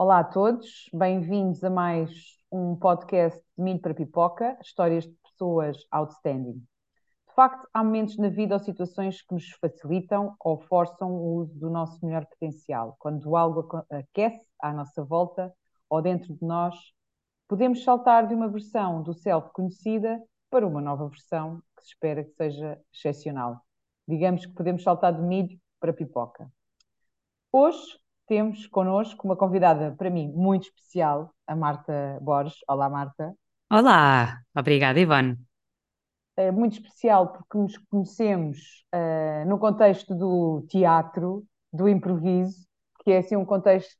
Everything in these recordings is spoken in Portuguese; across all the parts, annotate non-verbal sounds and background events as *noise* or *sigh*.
Olá a todos, bem-vindos a mais um podcast de Milho para Pipoca, histórias de pessoas outstanding. De facto, há momentos na vida ou situações que nos facilitam ou forçam o uso do nosso melhor potencial. Quando algo aquece à nossa volta ou dentro de nós, podemos saltar de uma versão do self conhecida para uma nova versão que se espera que seja excepcional. Digamos que podemos saltar de milho para pipoca. Hoje temos connosco uma convidada, para mim, muito especial, a Marta Borges. Olá, Marta. Olá, obrigada, Ivone. É muito especial porque nos conhecemos uh, no contexto do teatro, do improviso, que é assim um contexto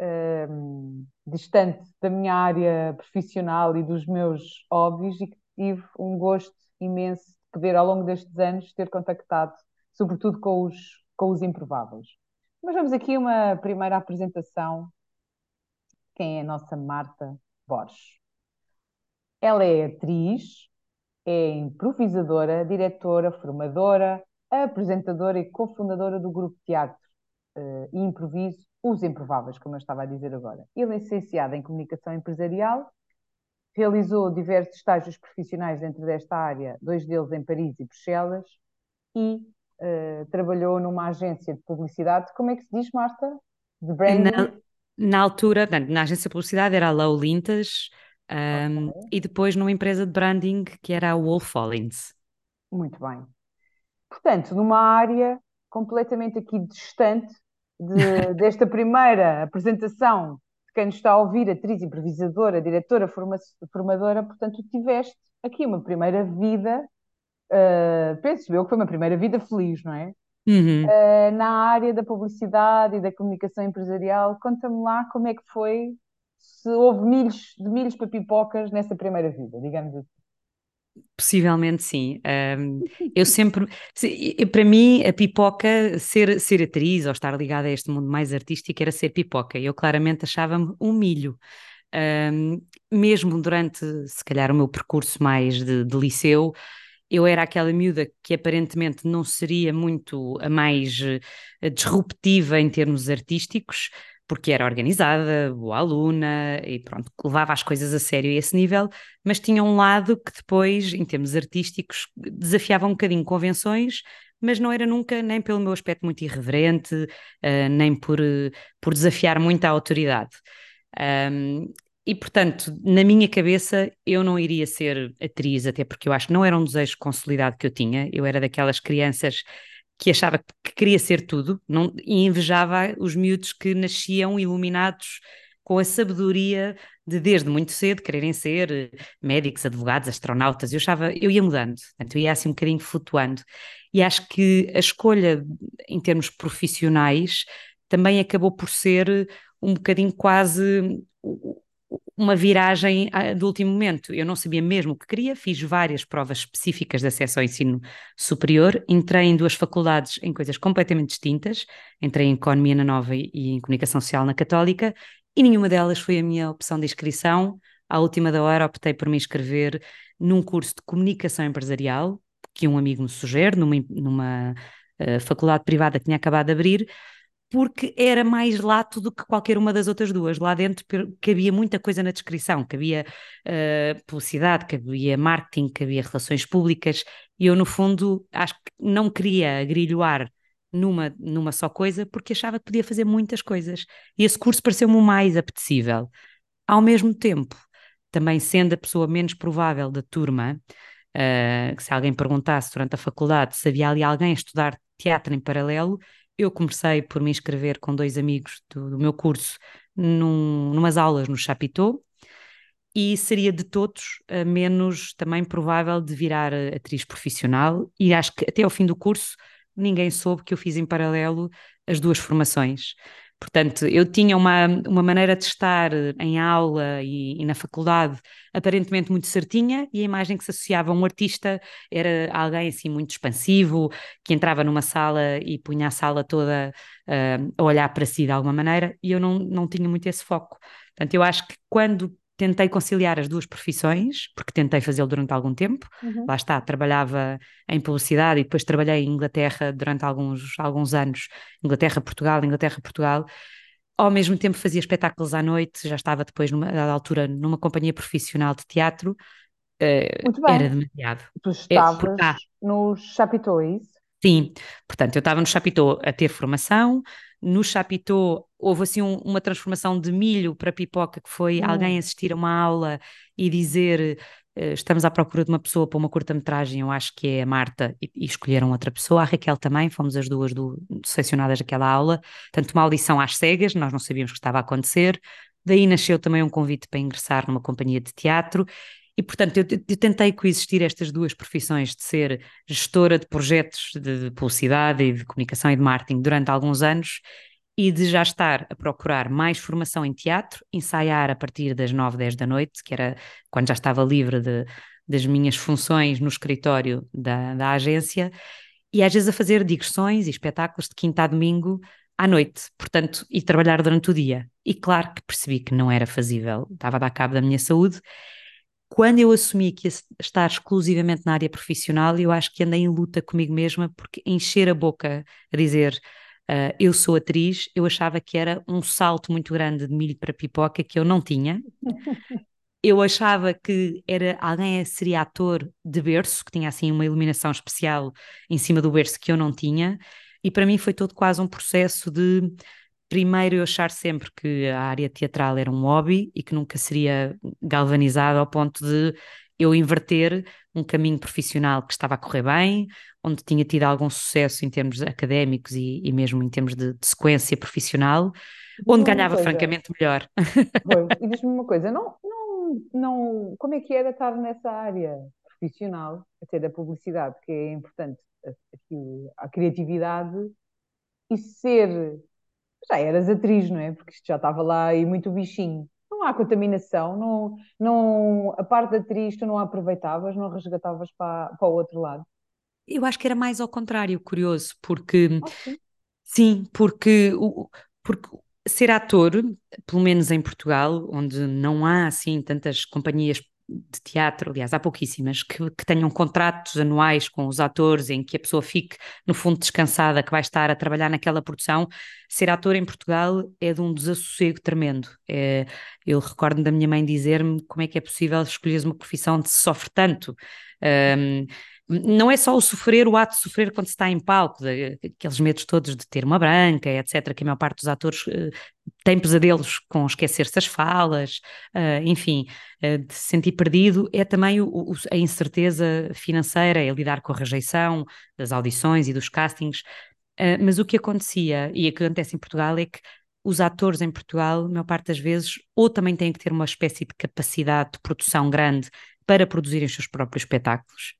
uh, distante da minha área profissional e dos meus hobbies e que tive um gosto imenso de poder, ao longo destes anos, ter contactado, sobretudo com os, com os improváveis. Mas vamos aqui uma primeira apresentação. Quem é a nossa Marta Borges? Ela é atriz, é improvisadora, diretora, formadora, apresentadora e cofundadora do grupo teatro uh, e improviso Os Improváveis, como eu estava a dizer agora. Ele é licenciada em Comunicação Empresarial, realizou diversos estágios profissionais dentro desta área, dois deles em Paris e Bruxelas, e uh, trabalhou numa agência de publicidade. Como é que se diz, Marta? De branding? Na, na altura, na agência de publicidade era a Low Lintas um, okay. e depois numa empresa de branding que era a Wolf Collins. Muito bem. Portanto, numa área completamente aqui distante de, *laughs* desta primeira apresentação de quem nos está a ouvir, atriz, improvisadora, diretora, forma, formadora, portanto, tiveste aqui uma primeira vida uh, penso eu que foi uma primeira vida feliz, não é? Uhum. Uh, na área da publicidade e da comunicação empresarial, conta-me lá como é que foi, se houve milhos, de milhos para pipocas nessa primeira vida, digamos assim. Possivelmente sim. Um, eu sempre, para mim, a pipoca, ser, ser atriz ou estar ligada a este mundo mais artístico era ser pipoca. Eu claramente achava-me um milho. Um, mesmo durante, se calhar, o meu percurso mais de, de liceu, eu era aquela miúda que aparentemente não seria muito a mais uh, disruptiva em termos artísticos, porque era organizada, boa aluna e pronto, levava as coisas a sério a esse nível, mas tinha um lado que depois, em termos artísticos, desafiava um bocadinho convenções, mas não era nunca nem pelo meu aspecto muito irreverente, uh, nem por, uh, por desafiar muito a autoridade. Um, e, portanto, na minha cabeça, eu não iria ser atriz, até porque eu acho que não era um desejo consolidado que eu tinha. Eu era daquelas crianças que achava que queria ser tudo não, e invejava os miúdos que nasciam iluminados com a sabedoria de desde muito cedo quererem ser eh, médicos, advogados, astronautas. Eu achava, eu ia mudando, portanto, eu ia assim um bocadinho flutuando. E acho que a escolha em termos profissionais também acabou por ser um bocadinho quase uma viragem ah, do último momento. Eu não sabia mesmo o que queria, fiz várias provas específicas de acesso ao ensino superior, entrei em duas faculdades em coisas completamente distintas, entrei em Economia na Nova e em Comunicação Social na Católica, e nenhuma delas foi a minha opção de inscrição. À última da hora optei por me inscrever num curso de Comunicação Empresarial, que um amigo me sugere, numa, numa uh, faculdade privada que tinha acabado de abrir, porque era mais lato do que qualquer uma das outras duas. Lá dentro cabia muita coisa na descrição, cabia uh, publicidade, cabia marketing, cabia relações públicas, e eu, no fundo, acho que não queria agrilhoar numa, numa só coisa, porque achava que podia fazer muitas coisas. E esse curso pareceu-me o mais apetecível. Ao mesmo tempo, também sendo a pessoa menos provável da turma, uh, se alguém perguntasse durante a faculdade se havia ali alguém a estudar teatro em paralelo, eu comecei por me inscrever com dois amigos do, do meu curso num, numas aulas no Chapitão e seria de todos a menos também provável de virar atriz profissional e acho que até ao fim do curso ninguém soube que eu fiz em paralelo as duas formações. Portanto, eu tinha uma, uma maneira de estar em aula e, e, na faculdade aparentemente muito certinha, e a imagem que se associava a um artista era alguém assim muito expansivo, que entrava numa sala e punha a sala toda uh, a olhar para si de alguma maneira, e eu não, não tinha muito esse foco. Portanto, eu acho que quando tentei conciliar as duas profissões, porque tentei fazê-lo durante algum tempo. Uhum. Lá está, trabalhava em publicidade e depois trabalhei em Inglaterra durante alguns, alguns anos. Inglaterra, Portugal, Inglaterra, Portugal. ao mesmo tempo fazia espetáculos à noite, já estava depois, numa dada altura, numa companhia profissional de teatro. Uh, Muito bem. Era demasiado. Tu estavas é, no Chapitão, é isso? Sim, portanto, eu estava no Chapitão a ter formação, no Chapitão houve assim um, uma transformação de milho para pipoca, que foi hum. alguém assistir a uma aula e dizer uh, estamos à procura de uma pessoa para uma curta-metragem, eu acho que é a Marta, e, e, escolheram outra pessoa, a Raquel também, fomos as duas do, selecionadas daquela aula, tanto uma audição às cegas, nós não sabíamos o que estava a acontecer, daí nasceu também um convite para ingressar numa companhia de teatro, e, portanto, eu, eu, tentei coexistir estas duas profissões de ser gestora de projetos de, publicidade e de comunicação e de marketing durante alguns anos e de já estar a procurar mais formação em teatro, ensaiar a partir das 9, 10 da noite, que era quando já estava livre de, das minhas funções no escritório da, da agência, e às vezes a fazer digressões e espetáculos de quinta a domingo à noite, portanto, e trabalhar durante o dia. E claro que percebi que não era fazível, estava a dar cabo da minha saúde quando eu assumi que ia estar exclusivamente na área profissional, eu acho que andei em luta comigo mesma, porque encher a boca a dizer uh, eu sou atriz, eu achava que era um salto muito grande de milho para pipoca que eu não tinha. Eu achava que era alguém seria ator de berço, que tinha assim uma iluminação especial em cima do berço que eu não tinha, e para mim foi todo quase um processo de primeiro eu achar sempre que a área teatral era um hobby e que nunca seria galvanizada ao ponto de eu inverter um caminho profissional que estava a correr bem, onde tinha tido algum sucesso em termos académicos e, e mesmo em termos de, de sequência profissional, onde ganhava francamente melhor. Pois, *laughs* e diz-me uma coisa, não, não, não, como é que era estar nessa área profissional, até da publicidade, que é importante a, a criatividade, e ser já eras atriz, não é? Porque isto já estava lá e muito bichinho. Não há contaminação, não, não, a parte da atriz tu não a aproveitavas, não resgatavas para, para o outro lado. Eu acho que era mais ao contrário, curioso, porque ah, sim. sim, porque, porque ser ator, pelo menos em Portugal, onde não há assim tantas companhias de teatro, aliás, há pouquíssimas, que, que, tenham contratos anuais com os atores em que a pessoa fique, no fundo, descansada, que vai estar a trabalhar naquela produção. Ser ator em Portugal é de um desassossego tremendo. É, eu recordo da minha mãe dizer-me como é que é possível escolher uma profissão de se sofre tanto. Um, não é só o sofrer, o ato de sofrer quando se está em palco, de, aqueles medos todos de ter uma branca, etc., que a maior parte dos atores uh, tem pesadelos com esquecer-se das falas, uh, enfim, uh, de se sentir perdido, é também o, o, a incerteza financeira, é lidar com a rejeição das audições e dos castings. mas o que acontecia, e o que acontece em Portugal, é que os atores em Portugal, a maior parte das vezes, ou também têm que ter uma espécie de capacidade de produção grande para produzirem os seus próprios espetáculos,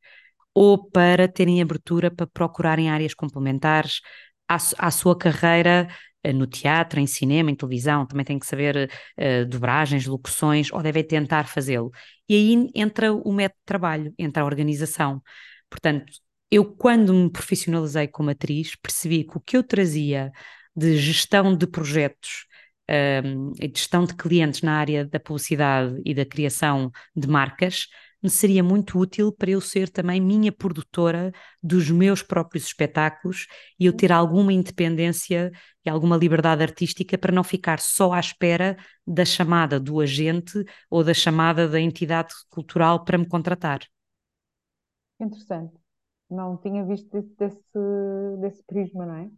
ou para terem abertura para procurarem áreas complementares à, à sua carreira eh, no teatro, em cinema, em televisão, também tem que saber uh, dobragens, locuções, ou devem tentar fazê-lo. E aí entra o método de trabalho, entra a organização. Portanto, eu quando me profissionalizei como atriz, percebi que o que eu trazia de gestão de projetos, um, ehm, gestão de clientes na área da publicidade e da criação de marcas, me seria muito útil para eu ser também minha produtora dos meus próprios espetáculos e eu ter alguma independência e alguma liberdade artística para não ficar só à espera da chamada do agente ou da chamada da entidade cultural para me contratar. Interessante. Não tinha visto desse, desse, prisma, não é?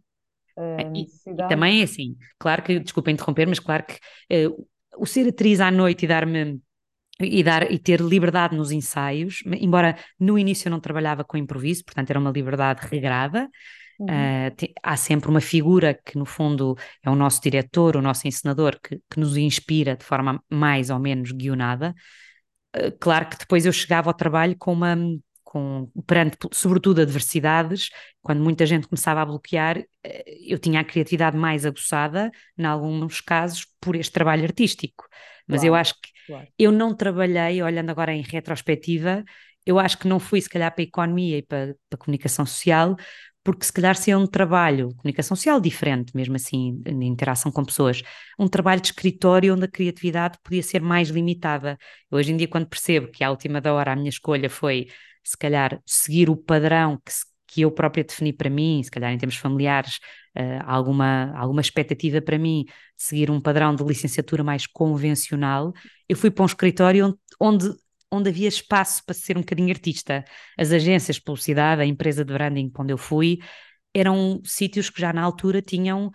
E, e, também é assim, claro que, desculpa interromper, mas claro que uh, o ser atriz à noite e dar-me e, dar, e ter liberdade nos ensaios, embora no início eu não trabalhava com improviso, portanto era uma liberdade regrada. Uhum. Uh, te, há sempre uma figura que, no fundo, é o nosso diretor, o nosso encenador, que, que nos inspira de forma mais ou menos guionada. Uh, claro que depois eu chegava ao trabalho com uma, com, perante, sobretudo, adversidades, quando muita gente começava a bloquear, eh, eu tinha a criatividade mais aguçada, em alguns casos, por este trabalho artístico. Mas claro, eu acho que claro. eu não trabalhei, olhando agora em retrospectiva, eu acho que não fui, se calhar, para a economia e para, para a comunicação social, porque se calhar se é um trabalho, comunicação social diferente, mesmo assim, em interação com pessoas, um trabalho de escritório onde a criatividade podia ser mais limitada. Hoje em dia, quando percebo que à última da hora a minha escolha foi, se calhar, seguir o padrão que, que eu própria defini para mim, se calhar em termos familiares, uh, alguma, alguma expectativa para mim de seguir um padrão de licenciatura mais convencional, eu fui para um escritório onde, onde onde havia espaço para ser um bocadinho artista. As agências de publicidade, a empresa de branding para onde eu fui, eram sítios que já na altura tinham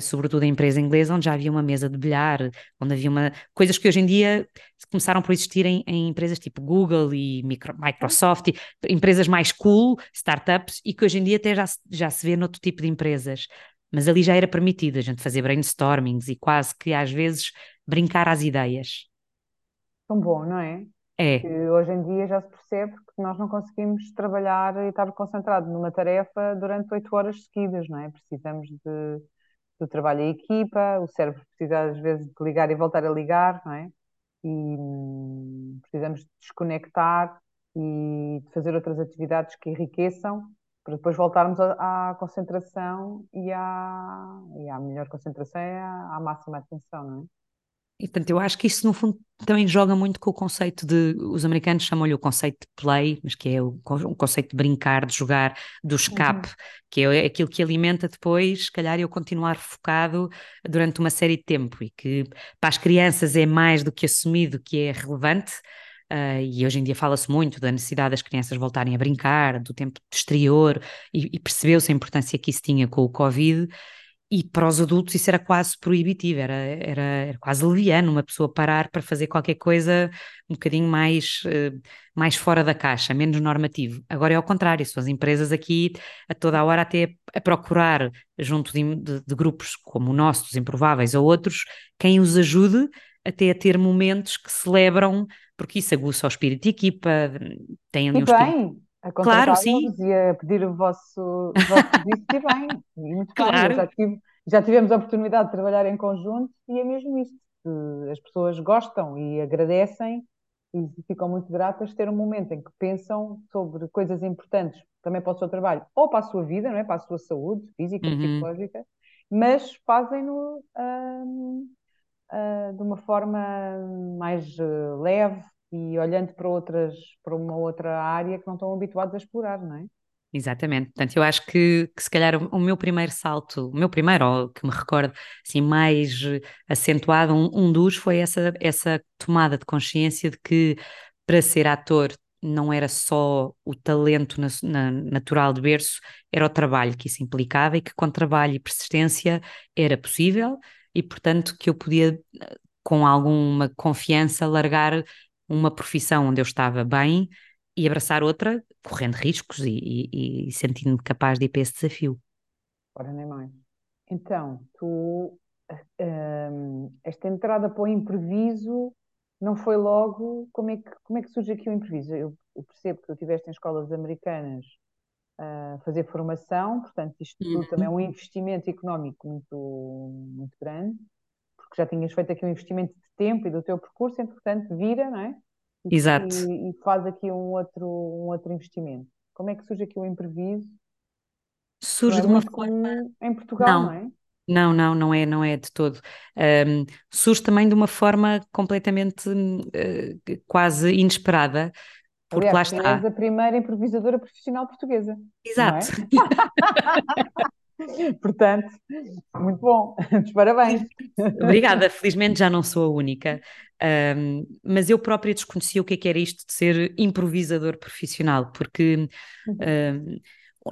sobretudo a empresa inglesa, onde já havia uma mesa de bilhar, onde havia uma. coisas que hoje em dia começaram por existir em, em empresas tipo Google e micro, Microsoft, e, empresas mais cool, startups, e que hoje em dia até já, já se vê noutro tipo de empresas. Mas ali já era permitido a gente fazer brainstormings e quase que às vezes brincar às ideias. Tão bom, não é? É. Que hoje em dia já se percebe que nós não conseguimos trabalhar e estar concentrado numa tarefa durante oito horas seguidas, não é? Precisamos de, do trabalho em equipa, o cérebro precisa às vezes de ligar e voltar a ligar, não é? E hum, precisamos de desconectar e de fazer outras atividades que enriqueçam para depois voltarmos à, concentração e à, e à melhor concentração é à, à máxima atenção, não é? E portanto, eu acho que isso no fundo também joga muito com o conceito de, os americanos chamam-lhe o conceito de play, mas que é o, o conceito de brincar, de jogar, do escape, uhum. que é aquilo que alimenta depois, se calhar, eu continuar focado durante uma série de tempo e que para as crianças é mais do que assumido que é relevante. Uh, e hoje em dia fala-se muito da necessidade das crianças voltarem a brincar, do tempo exterior, e, e percebeu-se a importância que isso tinha com o Covid, e para os adultos isso era quase proibitivo, era, era, era, quase leviano uma pessoa parar para fazer qualquer coisa um bocadinho mais, uh, mais fora da caixa, menos normativo. Agora é ao contrário, são as empresas aqui a toda a hora até a procurar, junto de, de, de grupos como o nosso, dos Improváveis ou outros, quem os ajude até a ter momentos que celebram, porque isso aguça o espírito de equipa, tem ali e um bem, espírito a claro, sim. e a pedir o vosso, o vosso serviço e bem, muito claro. bem. Já, tive, já tivemos a oportunidade de trabalhar em conjunto e é mesmo isso. As pessoas gostam e agradecem e ficam muito gratas de ter um momento em que pensam sobre coisas importantes também para o seu trabalho ou para a sua vida, não é? para a sua saúde física, uhum. psicológica, mas fazem-no hum, hum, de uma forma mais uh, leve, e olhando para outras, para uma outra área que não estão habituados a explorar, não é? Exatamente, portanto eu acho que, que se calhar o, meu primeiro salto, o meu primeiro, ou que me recordo assim mais acentuado, um, um dos foi essa, essa tomada de consciência de que para ser ator não era só o talento na, na, natural de berço, era o trabalho que isso implicava e que com trabalho e persistência era possível e portanto que eu podia com alguma confiança largar uma profissão onde eu estava bem e abraçar outra, correndo riscos e, e, e sentindo-me capaz de ir para esse desafio. Ora, nem mais. Então, tu, um, esta entrada para o improviso não foi logo. Como é que, como é que surge aqui o improviso? Eu, eu percebo que tu estiveste em escolas americanas a fazer formação, portanto, isto tudo uhum. também é um investimento económico muito, muito grande porque já tinhas feito aqui um investimento de tempo e do teu percurso, entretanto vira, não é? E, Exato. E, e, faz aqui um outro, um outro investimento. Como é que surge aqui o imprevisto? Surge é de uma forma. Em Portugal, não, não é? Não, não, não é, não é de todo. Um, surge também de uma forma completamente uh, quase inesperada, porque Aliás, lá está. És a primeira improvisadora profissional portuguesa. É? Exato. *laughs* *laughs* Portanto, muito bom, *laughs* parabéns. Obrigada, *laughs* felizmente já não sou a única, um, mas eu própria desconhecia o que, é que era isto de ser improvisador profissional, porque um,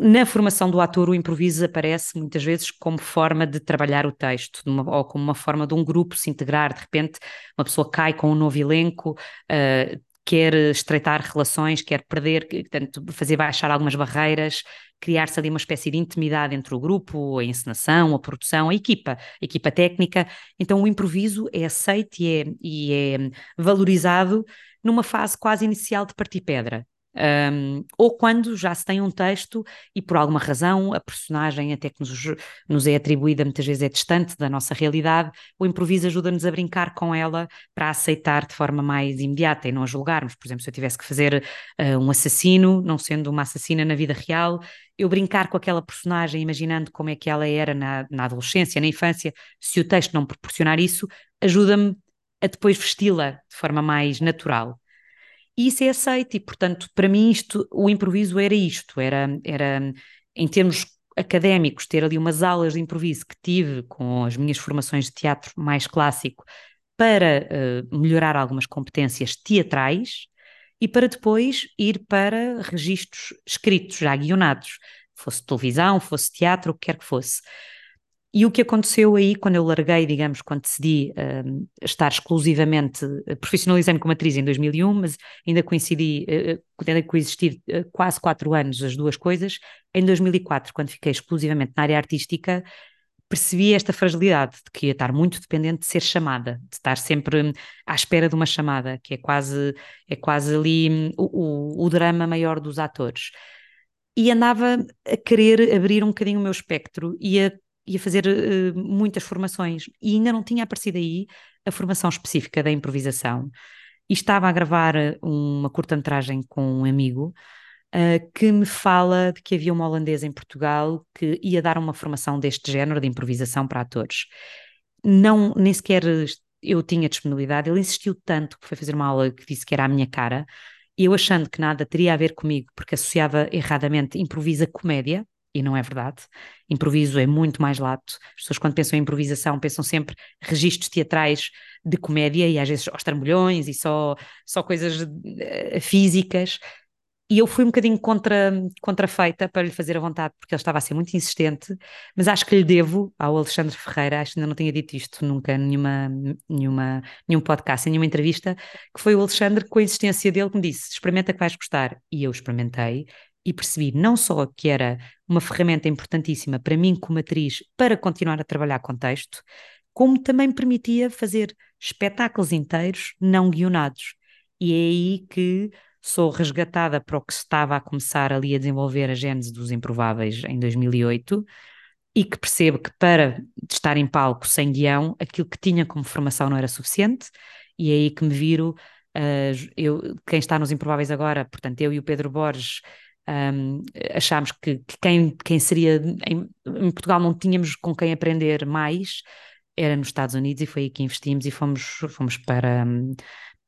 na formação do ator o improviso aparece muitas vezes como forma de trabalhar o texto, uma, ou como uma forma de um grupo se integrar, de repente uma pessoa cai com um novo elenco, uh, quer estreitar relações, quer perder, portanto, fazer baixar algumas barreiras, criar-se ali uma espécie de intimidade entre o grupo, a encenação, a produção, a equipa, a equipa técnica. Então o improviso é aceito e é, e é valorizado numa fase quase inicial de partir pedra. Um, ou quando já se tem um texto e por alguma razão a personagem até que nos, nos é atribuída muitas vezes é distante da nossa realidade, o improviso ajuda-nos a brincar com ela para aceitar de forma mais imediata e não a julgarmos. Por exemplo, se eu tivesse que fazer uh, um assassino, não sendo uma assassina na vida real, eu brincar com aquela personagem, imaginando como é que ela era na, na adolescência, na infância, se o texto não proporcionar isso, ajuda-me a depois vesti-la de forma mais natural. E isso é aceito, e portanto, para mim, isto, o improviso era isto, era, era em termos académicos, ter ali umas aulas de improviso que tive com as minhas formações de teatro mais clássico para uh, melhorar algumas competências teatrais e para depois ir para registros escritos, já guionados, fosse televisão, fosse teatro, o que quer que fosse. E o que aconteceu aí, quando eu larguei, digamos, quando decidi uh, estar exclusivamente, uh, profissionalizei-me como atriz em 2001, mas ainda coincidi, uh, ainda coexistir uh, quase quatro anos as duas coisas, em 2004, quando fiquei exclusivamente na área artística, percebi esta fragilidade de que ia estar muito dependente de ser chamada, de estar sempre à espera de uma chamada, que é quase, é quase ali hum, o, o, o drama maior dos atores. E andava a querer abrir um bocadinho o meu espectro e a ia fazer uh, muitas formações e ainda não tinha aparecido aí a formação específica da improvisação. E estava a gravar eh, uma curta-metragem com um amigo uh, que me fala de que havia uma holandesa em Portugal que ia dar uma formação deste género de improvisação para atores. Não, nem sequer eu tinha disponibilidade, ele insistiu tanto que foi fazer uma aula que disse que era a minha cara, e eu achando que nada teria a ver comigo, porque associava erradamente improvisa comédia, e não é verdade. Improviso é muito mais lato. As pessoas, quando pensam em improvisação, pensam sempre registros teatrais de comédia e às vezes aos trambolhões e só, só coisas uh, físicas. E eu fui um bocadinho contra, contrafeita para lhe fazer a vontade, porque ele estava a ser muito insistente, mas acho que lhe devo ao Alexandre Ferreira, acho que ainda não tinha dito isto nunca, nenhuma, nenhuma, nenhum podcast, nenhuma entrevista, que foi o Alexandre, com a insistência dele, que me disse: experimenta que vais gostar. E eu experimentei, e percebi não só que era uma ferramenta importantíssima para mim como atriz para continuar a trabalhar com texto, como também permitia fazer espetáculos inteiros não guionados. E é aí que sou resgatada para o que estava a começar ali a desenvolver a gênese dos Improváveis em 2008 e que percebo que para estar em palco sem guião, aquilo que tinha como formação não era suficiente e é aí que me viro, uh, eu, quem está nos Improváveis agora, portanto eu e o Pedro Borges, um, achámos que, que, quem, quem seria em, em, Portugal não tínhamos com quem aprender mais, era nos Estados Unidos e foi aí que investimos e fomos, fomos para, um,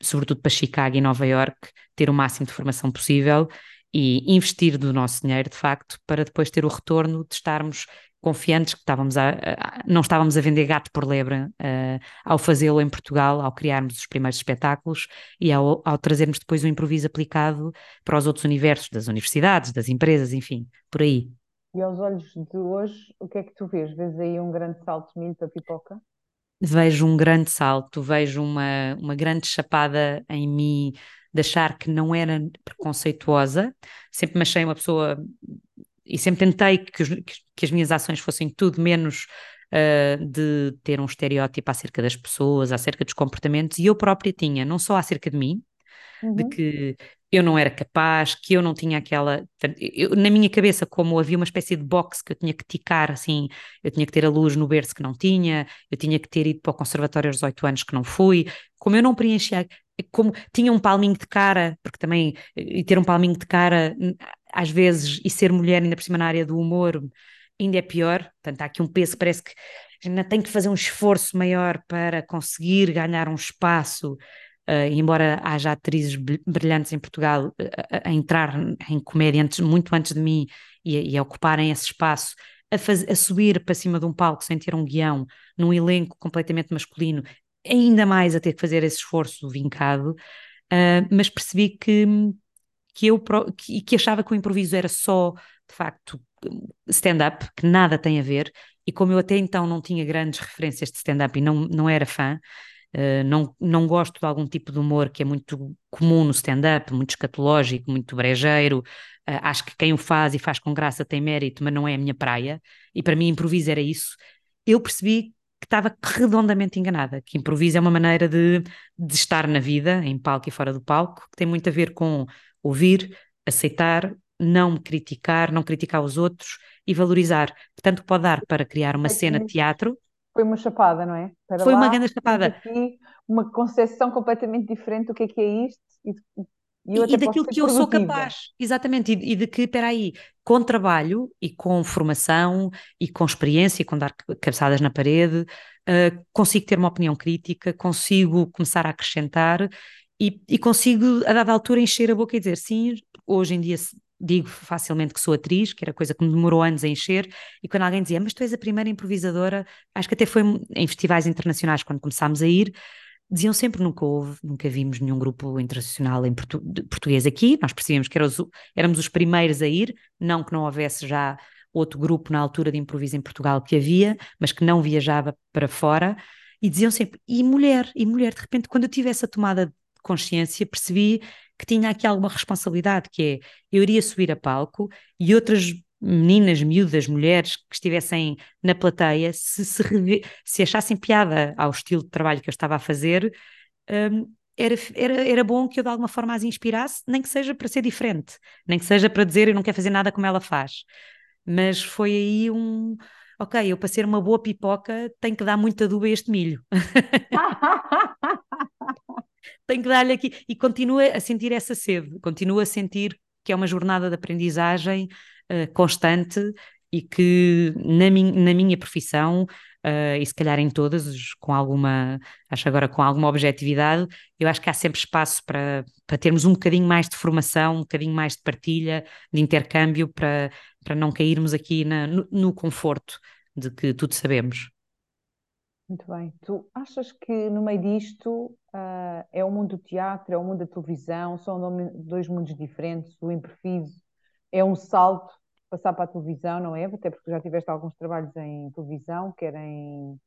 sobretudo para Chicago e Nova York, ter o máximo de formação possível e investir do nosso dinheiro, de facto, para depois ter o retorno de estarmos confiantes que estávamos a, a, não estávamos a vender gato por lebre uh, ao fazê-lo em Portugal, ao criarmos os primeiros espetáculos e ao, ao, trazermos depois o improviso aplicado para os outros universos, das universidades, das empresas, enfim, por aí. E aos olhos de hoje, o que é que tu vês? Vês aí um grande salto de milho para pipoca? Vejo um grande salto, vejo uma, uma grande chapada em mim de achar que não era preconceituosa, sempre me achei uma pessoa e sempre tentei que, os, que, as minhas ações fossem tudo menos uh, de ter um estereótipo acerca das pessoas, acerca dos comportamentos, e eu própria tinha, não só acerca de mim, uhum. de que eu não era capaz, que eu não tinha aquela. Eu, na minha cabeça, como havia uma espécie de box que eu tinha que ticar, assim, eu tinha que ter a luz no berço que não tinha, eu tinha que ter ido para o conservatório aos 18 anos que não fui, como eu não preenchia, como tinha um palminho de cara, porque também, e ter um palminho de cara às vezes, e ser mulher ainda por cima na área do humor ainda é pior. Portanto, há aqui um peso, parece que ainda tem que fazer um esforço maior para conseguir ganhar um espaço, uh, embora haja atrizes brilhantes em Portugal a, a entrar em comédia antes, muito antes de mim e e a ocuparem esse espaço, a, faz, a subir para cima de um palco sem ter um guião, num elenco completamente masculino, ainda mais a ter que fazer esse esforço vincado, uh, mas percebi que que eu que, que achava que o improviso era só, de facto, stand-up, que nada tem a ver, e como eu até então não tinha grandes referências de stand-up e não, não era fã, uh, não, não gosto de algum tipo de humor que é muito comum no stand-up, muito escatológico, muito brejeiro, uh, acho que quem o faz e faz com graça tem mérito, mas não é a minha praia, e para mim improviso era isso, eu percebi que estava redondamente enganada, que improviso é uma maneira de, de estar na vida, em palco e fora do palco, que tem muito a ver com ouvir, aceitar, não me criticar, não criticar os outros e valorizar. Tanto pode dar para criar uma cena de teatro. Foi uma chapada, não é? Para foi lá, uma grande chapada. Aqui, uma concepção completamente diferente do que é que é isto e, e, e daquilo que eu sou capaz, exatamente, e, e de que, espera aí, com trabalho e com formação e com experiência e com dar cabeçadas na parede, uh, consigo ter uma opinião crítica, consigo começar a acrescentar e, e, consigo, a dada altura, encher a boca e dizer sim, hoje em dia digo facilmente que sou atriz, que era coisa que me demorou anos a encher, e quando alguém dizia, mas tu és a primeira improvisadora, acho que até foi em festivais internacionais quando começámos a ir, diziam sempre nunca houve, nunca vimos nenhum grupo internacional em portu português aqui, nós percebíamos que éramos, os primeiros a ir, não que não houvesse já outro grupo na altura de improviso em Portugal que havia, mas que não viajava para fora, e diziam sempre, e mulher, e mulher, de repente quando eu tive essa tomada consciência, percebi que tinha aqui alguma responsabilidade, que é, eu iria subir a palco e outras meninas, miúdas, mulheres que estivessem na plateia, se, se, se achassem piada ao estilo de trabalho que eu estava a fazer, um, era, era, era bom que eu de alguma forma as inspirasse, nem que seja para ser diferente, nem que seja para dizer eu não quero fazer nada como ela faz. Mas foi aí um. Ok, eu para ser uma boa pipoca tenho que dar muita adubo a este milho. *laughs* tenho que dar-lhe aqui. E continua a sentir essa sede, continua a sentir que é uma jornada de aprendizagem uh, constante e que na, min na minha profissão, uh, e se calhar em todas, com alguma, acho agora com alguma objetividade, eu acho que há sempre espaço para, para termos um bocadinho mais de formação, um bocadinho mais de partilha, de intercâmbio, para, para não cairmos aqui na, no, no conforto de que tudo sabemos. Muito bem. Tu achas que no meio disto uh, é o mundo do teatro, é o mundo da televisão, são dois mundos diferentes, o improviso é um salto passar para a televisão, não é? Até porque já tiveste alguns trabalhos em televisão, quer em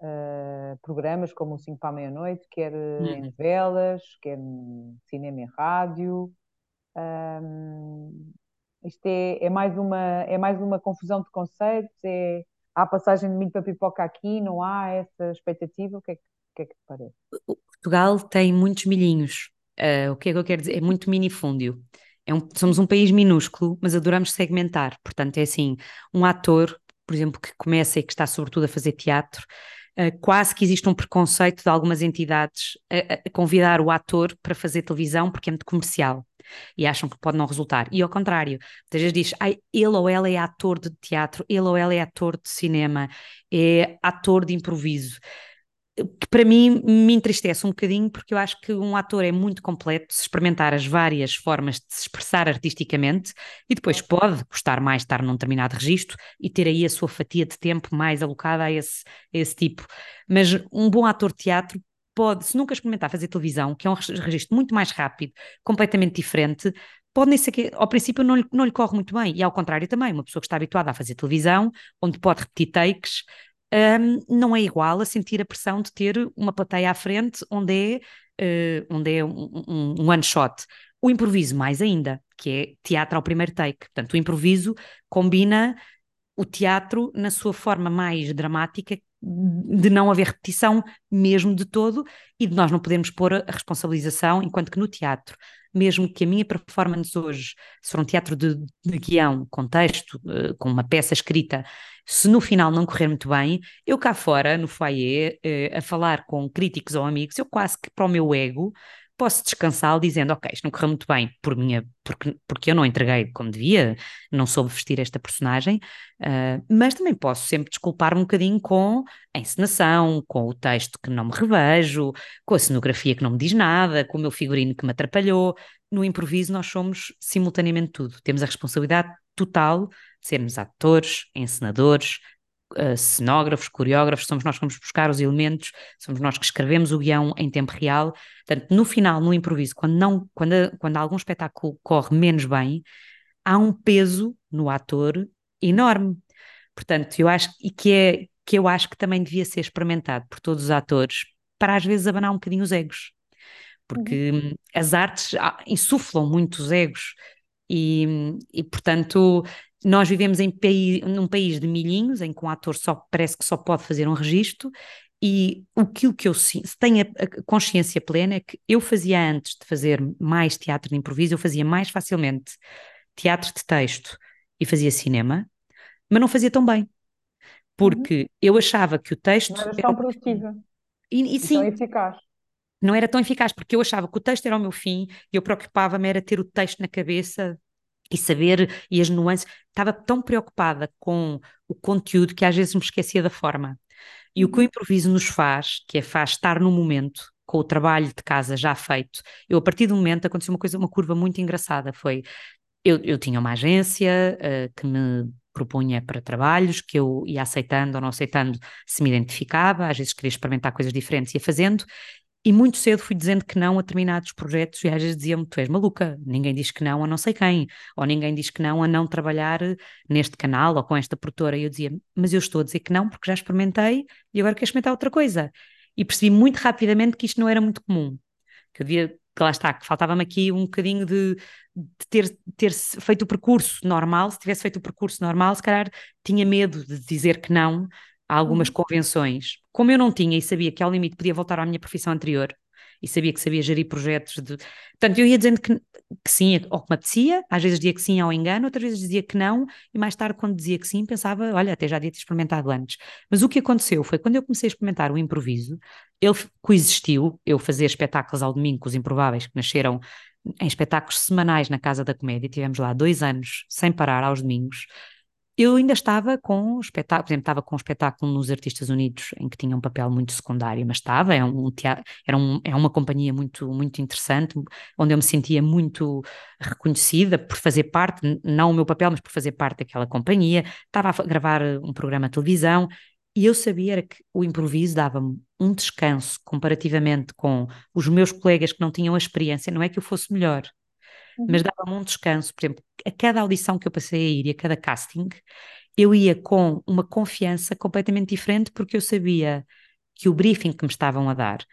uh, programas como o 5 para a meia-noite, quer uhum. em novelas, quer em cinema e rádio. Um, isto é, é, mais uma, é mais uma confusão de conceitos, é há passagem de milho para pipoca aqui, não há essa expectativa? O que é que, que, é que te parece? Portugal tem muitos milhinhos. Uh, o que é que eu quero dizer? É muito minifúndio. É um, somos um país minúsculo, mas adoramos segmentar. Portanto, é assim, um ator, por exemplo, que começa e que está sobretudo a fazer teatro, uh, quase que existe um preconceito de algumas entidades a, a convidar o ator para fazer televisão porque é muito comercial e acham que pode não resultar. E ao contrário, muitas vezes diz, ai, ele ou ela é ator de teatro, ele ou ela é ator de cinema, é ator de improviso que para mim me entristece um bocadinho, porque eu acho que um ator é muito completo se experimentar as várias formas de se expressar artisticamente e depois pode gostar mais de estar num determinado registro e ter aí a sua fatia de tempo mais alocada a esse, a esse tipo. Mas um bom ator de teatro pode, se nunca experimentar fazer televisão, que é um registro muito mais rápido, completamente diferente, pode nem ser que ao princípio não lhe, não lhe corre muito bem, e ao contrário também, uma pessoa que está habituada a fazer televisão, onde pode repetir takes, um, não é igual a sentir a pressão de ter uma plateia à frente onde é, uh, onde é um, um, um one shot. O improviso mais ainda, que é teatro ao primeiro take. Portanto, o improviso combina o teatro na sua forma mais dramática, de não haver repetição mesmo de todo e de nós não podermos pôr a responsabilização, enquanto que no teatro, mesmo que a minha performance hoje, se for um teatro de, de guião, contexto, uh, com uma peça escrita, se no final não correr muito bem, eu cá fora, no foyer, uh, a falar com críticos ou amigos, eu quase que para o meu ego posso descansar dizendo, ok, isto não correu muito bem por minha, porque, porque eu não entreguei como devia, não soube vestir esta personagem, uh, mas também posso sempre desculpar um bocadinho com a encenação, com o texto que não me revejo, com a cenografia que não me diz nada, com o meu figurino que me atrapalhou. No improviso nós somos simultaneamente tudo, temos a responsabilidade total de sermos atores, encenadores, uh, cenógrafos, coreógrafos, somos nós que vamos buscar os elementos, somos nós que escrevemos o guião em tempo real. Portanto, no final, no improviso, quando, não, quando, quando algum espetáculo corre menos bem, há um peso no ator enorme. Portanto, eu acho e que é que eu acho que também devia ser experimentado por todos os atores para às vezes abanar um bocadinho os egos. Porque uhum. as artes ah, insuflam muito os egos e, e portanto nós vivemos em país, num país de milhinhos, em que um ator só parece que só pode fazer um registro, e aquilo que eu tenho a consciência plena é que eu fazia antes de fazer mais teatro de improviso, eu fazia mais facilmente teatro de texto e fazia cinema, mas não fazia tão bem. Porque uhum. eu achava que o texto. Não era tão produtiva. E, e, sim, tão eficaz. Não era tão eficaz, porque eu achava que o texto era o meu fim e eu preocupava-me era ter o texto na cabeça e saber e as nuances. Estava tão preocupada com o conteúdo que às vezes me esquecia da forma. E o que o uhum. improviso nos faz, que é faz estar no momento, com o trabalho de casa já feito, eu a partir do momento aconteceu uma coisa, uma curva muito engraçada, foi, eu, eu tinha uma agência uh, que me propunha para trabalhos, que eu ia aceitando ou não aceitando se me identificava, às vezes queria experimentar coisas diferentes, ia fazendo, e muito cedo fui dizendo que não a determinados projetos e às vezes diziam-me, tu és maluca, ninguém diz que não a não sei quem, ou ninguém diz que não a não trabalhar neste canal ou com esta produtora. E eu dizia, mas eu estou a dizer que não porque já experimentei e agora quero experimentar outra coisa. E percebi muito rapidamente que isto não era muito comum, que eu devia, que lá está, que faltava-me aqui um bocadinho de, de ter, ter feito o percurso normal, se tivesse feito o percurso normal, se calhar tinha medo de dizer que não a algumas uhum. convenções. Como eu não tinha e sabia que ao limite podia voltar à minha profissão anterior e sabia que sabia gerir projetos de. Portanto, eu ia dizendo que, que sim ou que me apetecia, às vezes dizia que sim ao engano, outras vezes dizia que não, e mais tarde, quando dizia que sim, pensava, olha, até já devia ter experimentado antes. Mas o que aconteceu foi quando eu comecei a experimentar o improviso, ele coexistiu, eu fazia espetáculos ao domingo com os improváveis que nasceram em espetáculos semanais na Casa da Comédia, tivemos lá dois anos sem parar aos domingos eu ainda estava com espetáculo, por exemplo, estava com um espetáculo nos Artistas Unidos, em que tinha um papel muito secundário, mas estava, é, um teatro, era um, é uma companhia muito, muito interessante, onde eu me sentia muito reconhecida por fazer parte, não o meu papel, mas por fazer parte daquela companhia, estava a gravar um programa de televisão, e eu sabia que o improviso dava-me um descanso comparativamente com os meus colegas que não tinham a experiência, não é que eu fosse melhor, mas uhum. dava-me um descanso. Por exemplo, a cada audição que eu passei a ir e a cada casting, eu ia com uma confiança completamente diferente, porque eu sabia que o briefing que me estavam a dar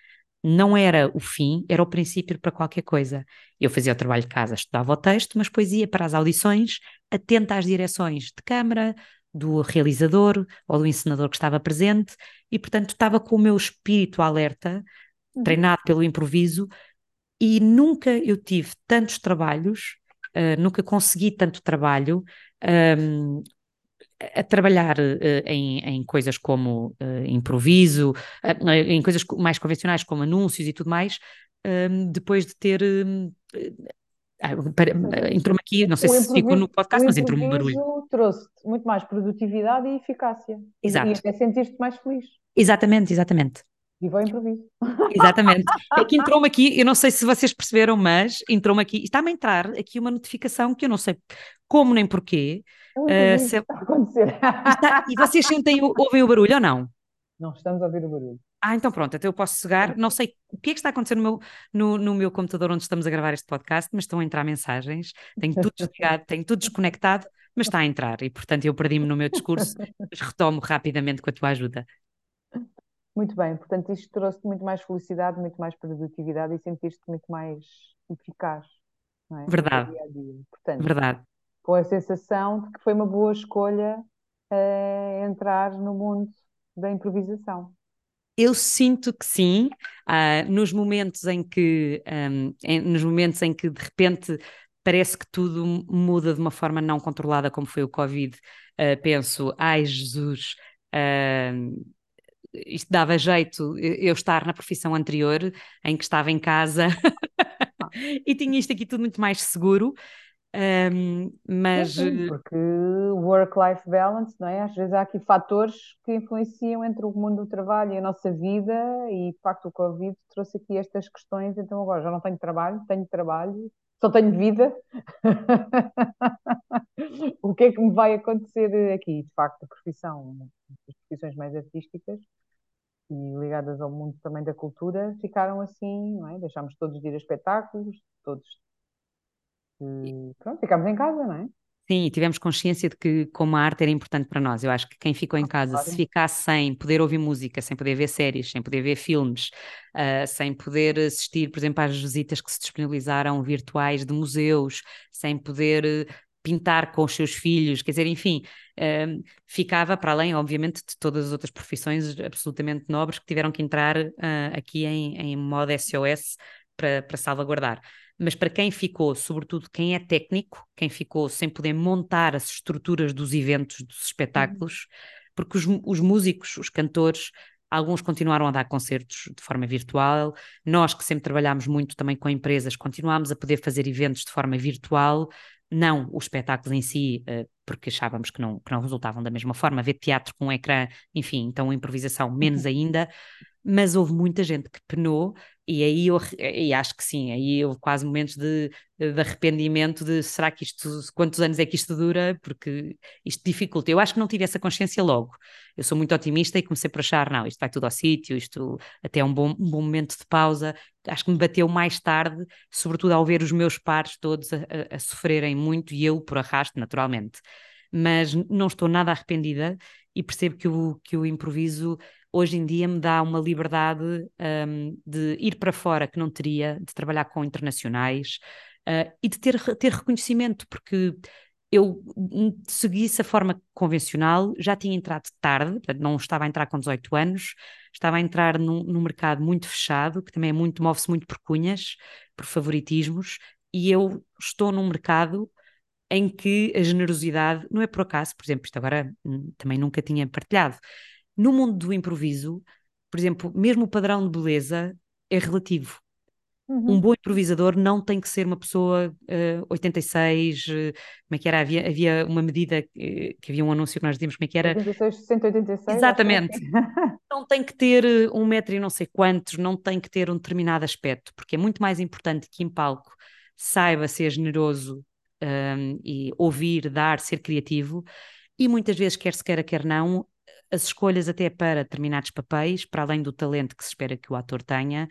não era o fim, era o princípio para qualquer coisa. Eu fazia o trabalho de casa, estudava o texto, mas depois ia para as audições, atenta às direções de câmara, do realizador ou do encenador que estava presente, e portanto estava com o meu espírito alerta, uhum. treinado pelo improviso, e nunca eu tive tantos trabalhos, uh, nunca consegui tanto trabalho um, a trabalhar uh, em, em, coisas como uh, improviso, em coisas mais convencionais como anúncios e tudo mais, um, depois de ter. Um, entrou-me aqui, não sei se ficou no podcast, mas entrou-me um barulho. trouxe muito mais produtividade e eficácia. Exato. E até sentiste mais feliz. Exatamente, exatamente. Viva o improviso. Exatamente. *laughs* É que entrou-me aqui, eu não sei se vocês perceberam, mas entrou-me aqui, está-me a entrar aqui uma notificação que eu não sei como nem porquê. Uh, se... está a acontecer. Está... E vocês sentem, ouvem o barulho ou não? Não estamos a ouvir o barulho. Ah, então pronto, até eu posso cegar. Não sei o que é que está a acontecer no meu, no, no meu computador onde estamos a gravar este podcast, mas estão a entrar mensagens. Tenho tudo desligado, tenho tudo desconectado, mas está a entrar. E portanto eu perdi-me no meu discurso, mas retomo rapidamente com a tua ajuda. Muito bem, portanto, isto trouxe muito mais felicidade, muito mais produtividade e sentiste muito mais eficaz. Não é? Verdade. Dia -dia. Portanto, Verdade. Com a sensação de que foi uma boa escolha uh, entrar no mundo da improvisação. Eu sinto que sim, uh, nos momentos em que, um, em, nos momentos em que de repente parece que tudo muda de uma forma não controlada, como foi o Covid, uh, penso, ai Jesus, uh, isto dava jeito eu estar na profissão anterior, em que estava em casa *laughs* e tinha isto aqui tudo muito mais seguro. Um, mas sim, porque work-life balance, não é? Às vezes há aqui fatores que influenciam entre o mundo do trabalho e a nossa vida, e de facto o Covid trouxe aqui estas questões. Então agora já não tenho trabalho, tenho trabalho, só tenho vida. *laughs* o que é que me vai acontecer aqui? De facto, a profissão, as profissões mais artísticas e ligadas ao mundo também da cultura ficaram assim, não é? Deixámos todos de ir a espetáculos, todos. E, pronto, ficámos em casa, não é? Sim, tivemos consciência de que como a arte era importante para nós. Eu acho que quem ficou em casa, se ficasse sem poder ouvir música, sem poder ver séries, sem poder ver filmes, uh, sem poder assistir, por exemplo, às visitas que se disponibilizaram virtuais de museus, sem poder pintar com os seus filhos, quer dizer, enfim, uh, ficava para além, obviamente, de todas as outras profissões absolutamente nobres que tiveram que entrar uh, aqui em, em modo SOS para, para salvaguardar. Mas para quem ficou, sobretudo quem é técnico, quem ficou sem poder montar as estruturas dos eventos, dos espetáculos, uhum. porque os, os músicos, os cantores, Alguns continuaram a dar concertos de forma virtual. Nós, que sempre trabalhámos muito também com empresas, continuámos a poder fazer eventos de forma virtual, não os espetáculos em si, uh, porque achávamos que não, que não resultavam da mesma forma, ver teatro com um ecrã, enfim, então improvisação menos uhum. ainda, mas houve muita gente que penou e aí eu e acho que sim, aí houve quase momentos de, de arrependimento de será que isto, quantos anos é que isto dura, porque isto dificulta. Eu acho que não tive essa consciência logo. Eu sou muito otimista e comecei por achar, não, isto vai tudo ao sítio, isto até é um bom, um bom momento de pausa. Acho que me bateu mais tarde, sobretudo ao ver os meus pares todos a, a, a sofrerem muito e eu por arrasto, naturalmente. Mas não estou nada arrependida e percebo que o, que o improviso hoje em dia me dá uma liberdade um, de ir para fora que não teria, de trabalhar com internacionais uh, e de ter, ter reconhecimento, porque eu segui essa forma convencional, já tinha entrado tarde, não estava a entrar com 18 anos, estava a entrar num, num mercado muito fechado, que também é muito, move-se muito por cunhas, por favoritismos, e eu estou num mercado em que a generosidade, não é por acaso, por exemplo, isto agora hum, também nunca tinha partilhado, no mundo do improviso, por exemplo, mesmo o padrão de beleza é relativo. Uhum. Um bom improvisador não tem que ser uma pessoa uh, 86, uh, como é que era? Havia, havia uma medida uh, que havia um anúncio que nós dizíamos, como é que era? 86, 186. Exatamente. *laughs* não tem que ter eh, um metro e não sei quantos, não tem que ter um determinado aspecto, porque é muito mais importante que em palco saiba ser generoso um, ehm, e ouvir, dar, ser criativo, e muitas vezes, quer se queira, quer não, as escolhas até para determinados papéis, para além do talento que se espera que o ator tenha,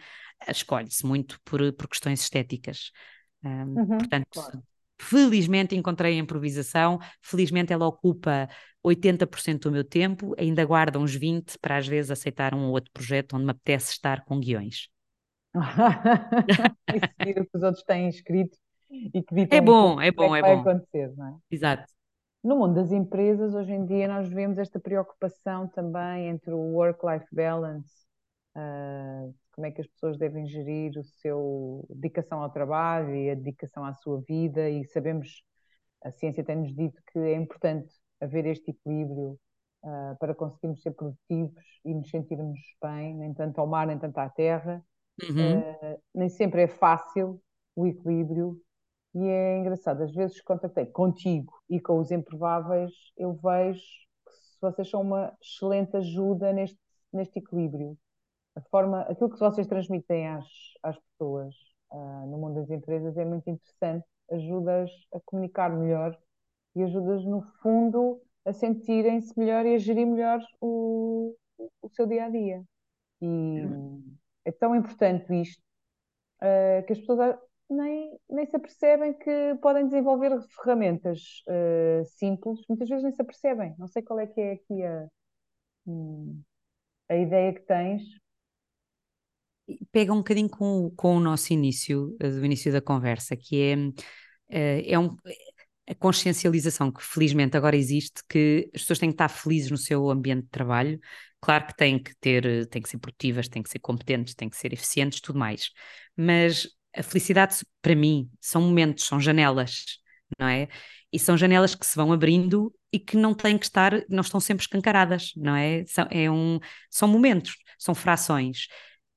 escolhe-se muito por, por questões estéticas. Um, uhum, portanto, claro. felizmente encontrei a improvisação, felizmente ela ocupa 80% do meu tempo, ainda guarda uns 20% para às vezes aceitar um ou outro projeto onde me apetece estar com guiões. e seguir o que os outros têm escrito e que é bom, é bom, é, é bom. Vai acontecer, não é? Exato. No mundo das empresas, hoje em dia, nós vemos esta preocupação também entre o work-life balance, uh, como é que as pessoas devem gerir o seu dedicação ao trabalho e a dedicação à sua vida, e sabemos, a ciência tem-nos dito que é importante haver este equilíbrio uh, para conseguirmos ser produtivos e nos sentirmos bem, nem tanto ao mar, nem tanto à terra. Uhum. Uh, nem sempre é fácil o equilíbrio, e é engraçado, às vezes contactei contigo e com os improváveis, eu vejo que vocês são uma excelente ajuda neste, neste equilíbrio. A forma, aquilo que vocês transmitem às, às pessoas uh, no mundo das empresas é muito interessante, ajudas a comunicar melhor e ajudas, no fundo, a sentirem-se melhor e a gerir melhor o, o seu dia a dia. E é tão importante isto uh, que as pessoas nem, nem se apercebem que podem desenvolver ferramentas uh, simples, muitas vezes nem se apercebem. Não sei qual é que é aqui a, hum, a ideia que tens. Pega um bocadinho com, com o nosso início, eh, do início da conversa, que é, uh, é um, a consciencialização que felizmente agora existe, que as pessoas têm que estar felizes no seu ambiente de trabalho. Claro que têm que ter, têm que ser produtivas, têm que ser competentes, têm que ser eficientes, tudo mais. Mas a felicidade, para mim, são momentos, são janelas, não é? E são janelas que se vão abrindo e que não têm que estar, não estão sempre escancaradas, não é? São, é um, são momentos, são frações.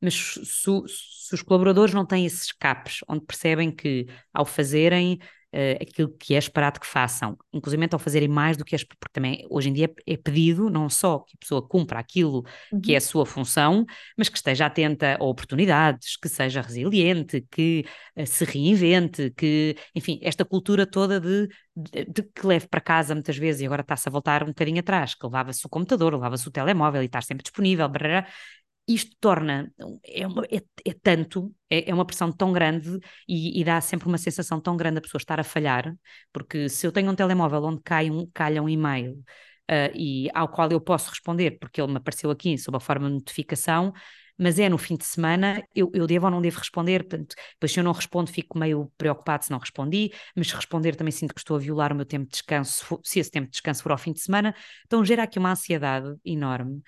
Mas se, se, os colaboradores não têm esses escapes, onde percebem que ao fazerem uh, aquilo que é esperado que façam, inclusive ao fazerem mais do que é porque também hoje em dia é pedido não só que a pessoa cumpra aquilo uhum. que é a sua função, mas que esteja atenta a oportunidades, que seja resiliente, que uh, se reinvente, que, enfim, esta cultura toda de, de, de, que leve para casa muitas vezes, e agora está-se a voltar um bocadinho atrás, que levava-se o computador, levava-se o telemóvel e estar sempre disponível, brrr, isto torna, é, uma, é, é tanto, é, é, uma pressão tão grande e, e, dá sempre uma sensação tão grande a pessoa estar a falhar, porque se eu tenho um telemóvel onde cai um, calha um e-mail uh, e ao qual eu posso responder, porque ele me apareceu aqui sob a forma de notificação, mas é no fim de semana, eu, eu devo ou não devo responder, portanto, depois se eu não respondo fico meio preocupado se não respondi, mas responder também sinto que estou a violar o meu tempo de descanso, se esse tempo de descanso for ao fim de semana, então gera aqui uma ansiedade enorme,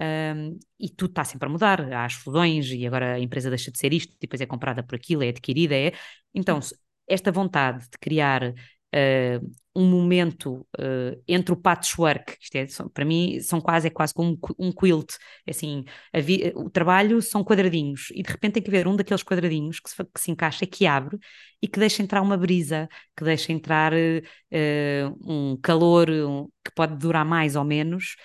um, e tudo está sempre a mudar. Há as fusões e agora a empresa deixa de ser isto, depois é comprada por aquilo, é adquirida. É... Então, esta vontade de criar uh, um momento uh, entre o patchwork, isto é, para mim são quase, é quase como um, um quilt, é assim, vi, o trabalho são quadradinhos e de repente tem que haver um daqueles quadradinhos que se, que se encaixa, que abre e que deixa entrar uma brisa, que deixa entrar uh, um calor um, que pode durar mais ou menos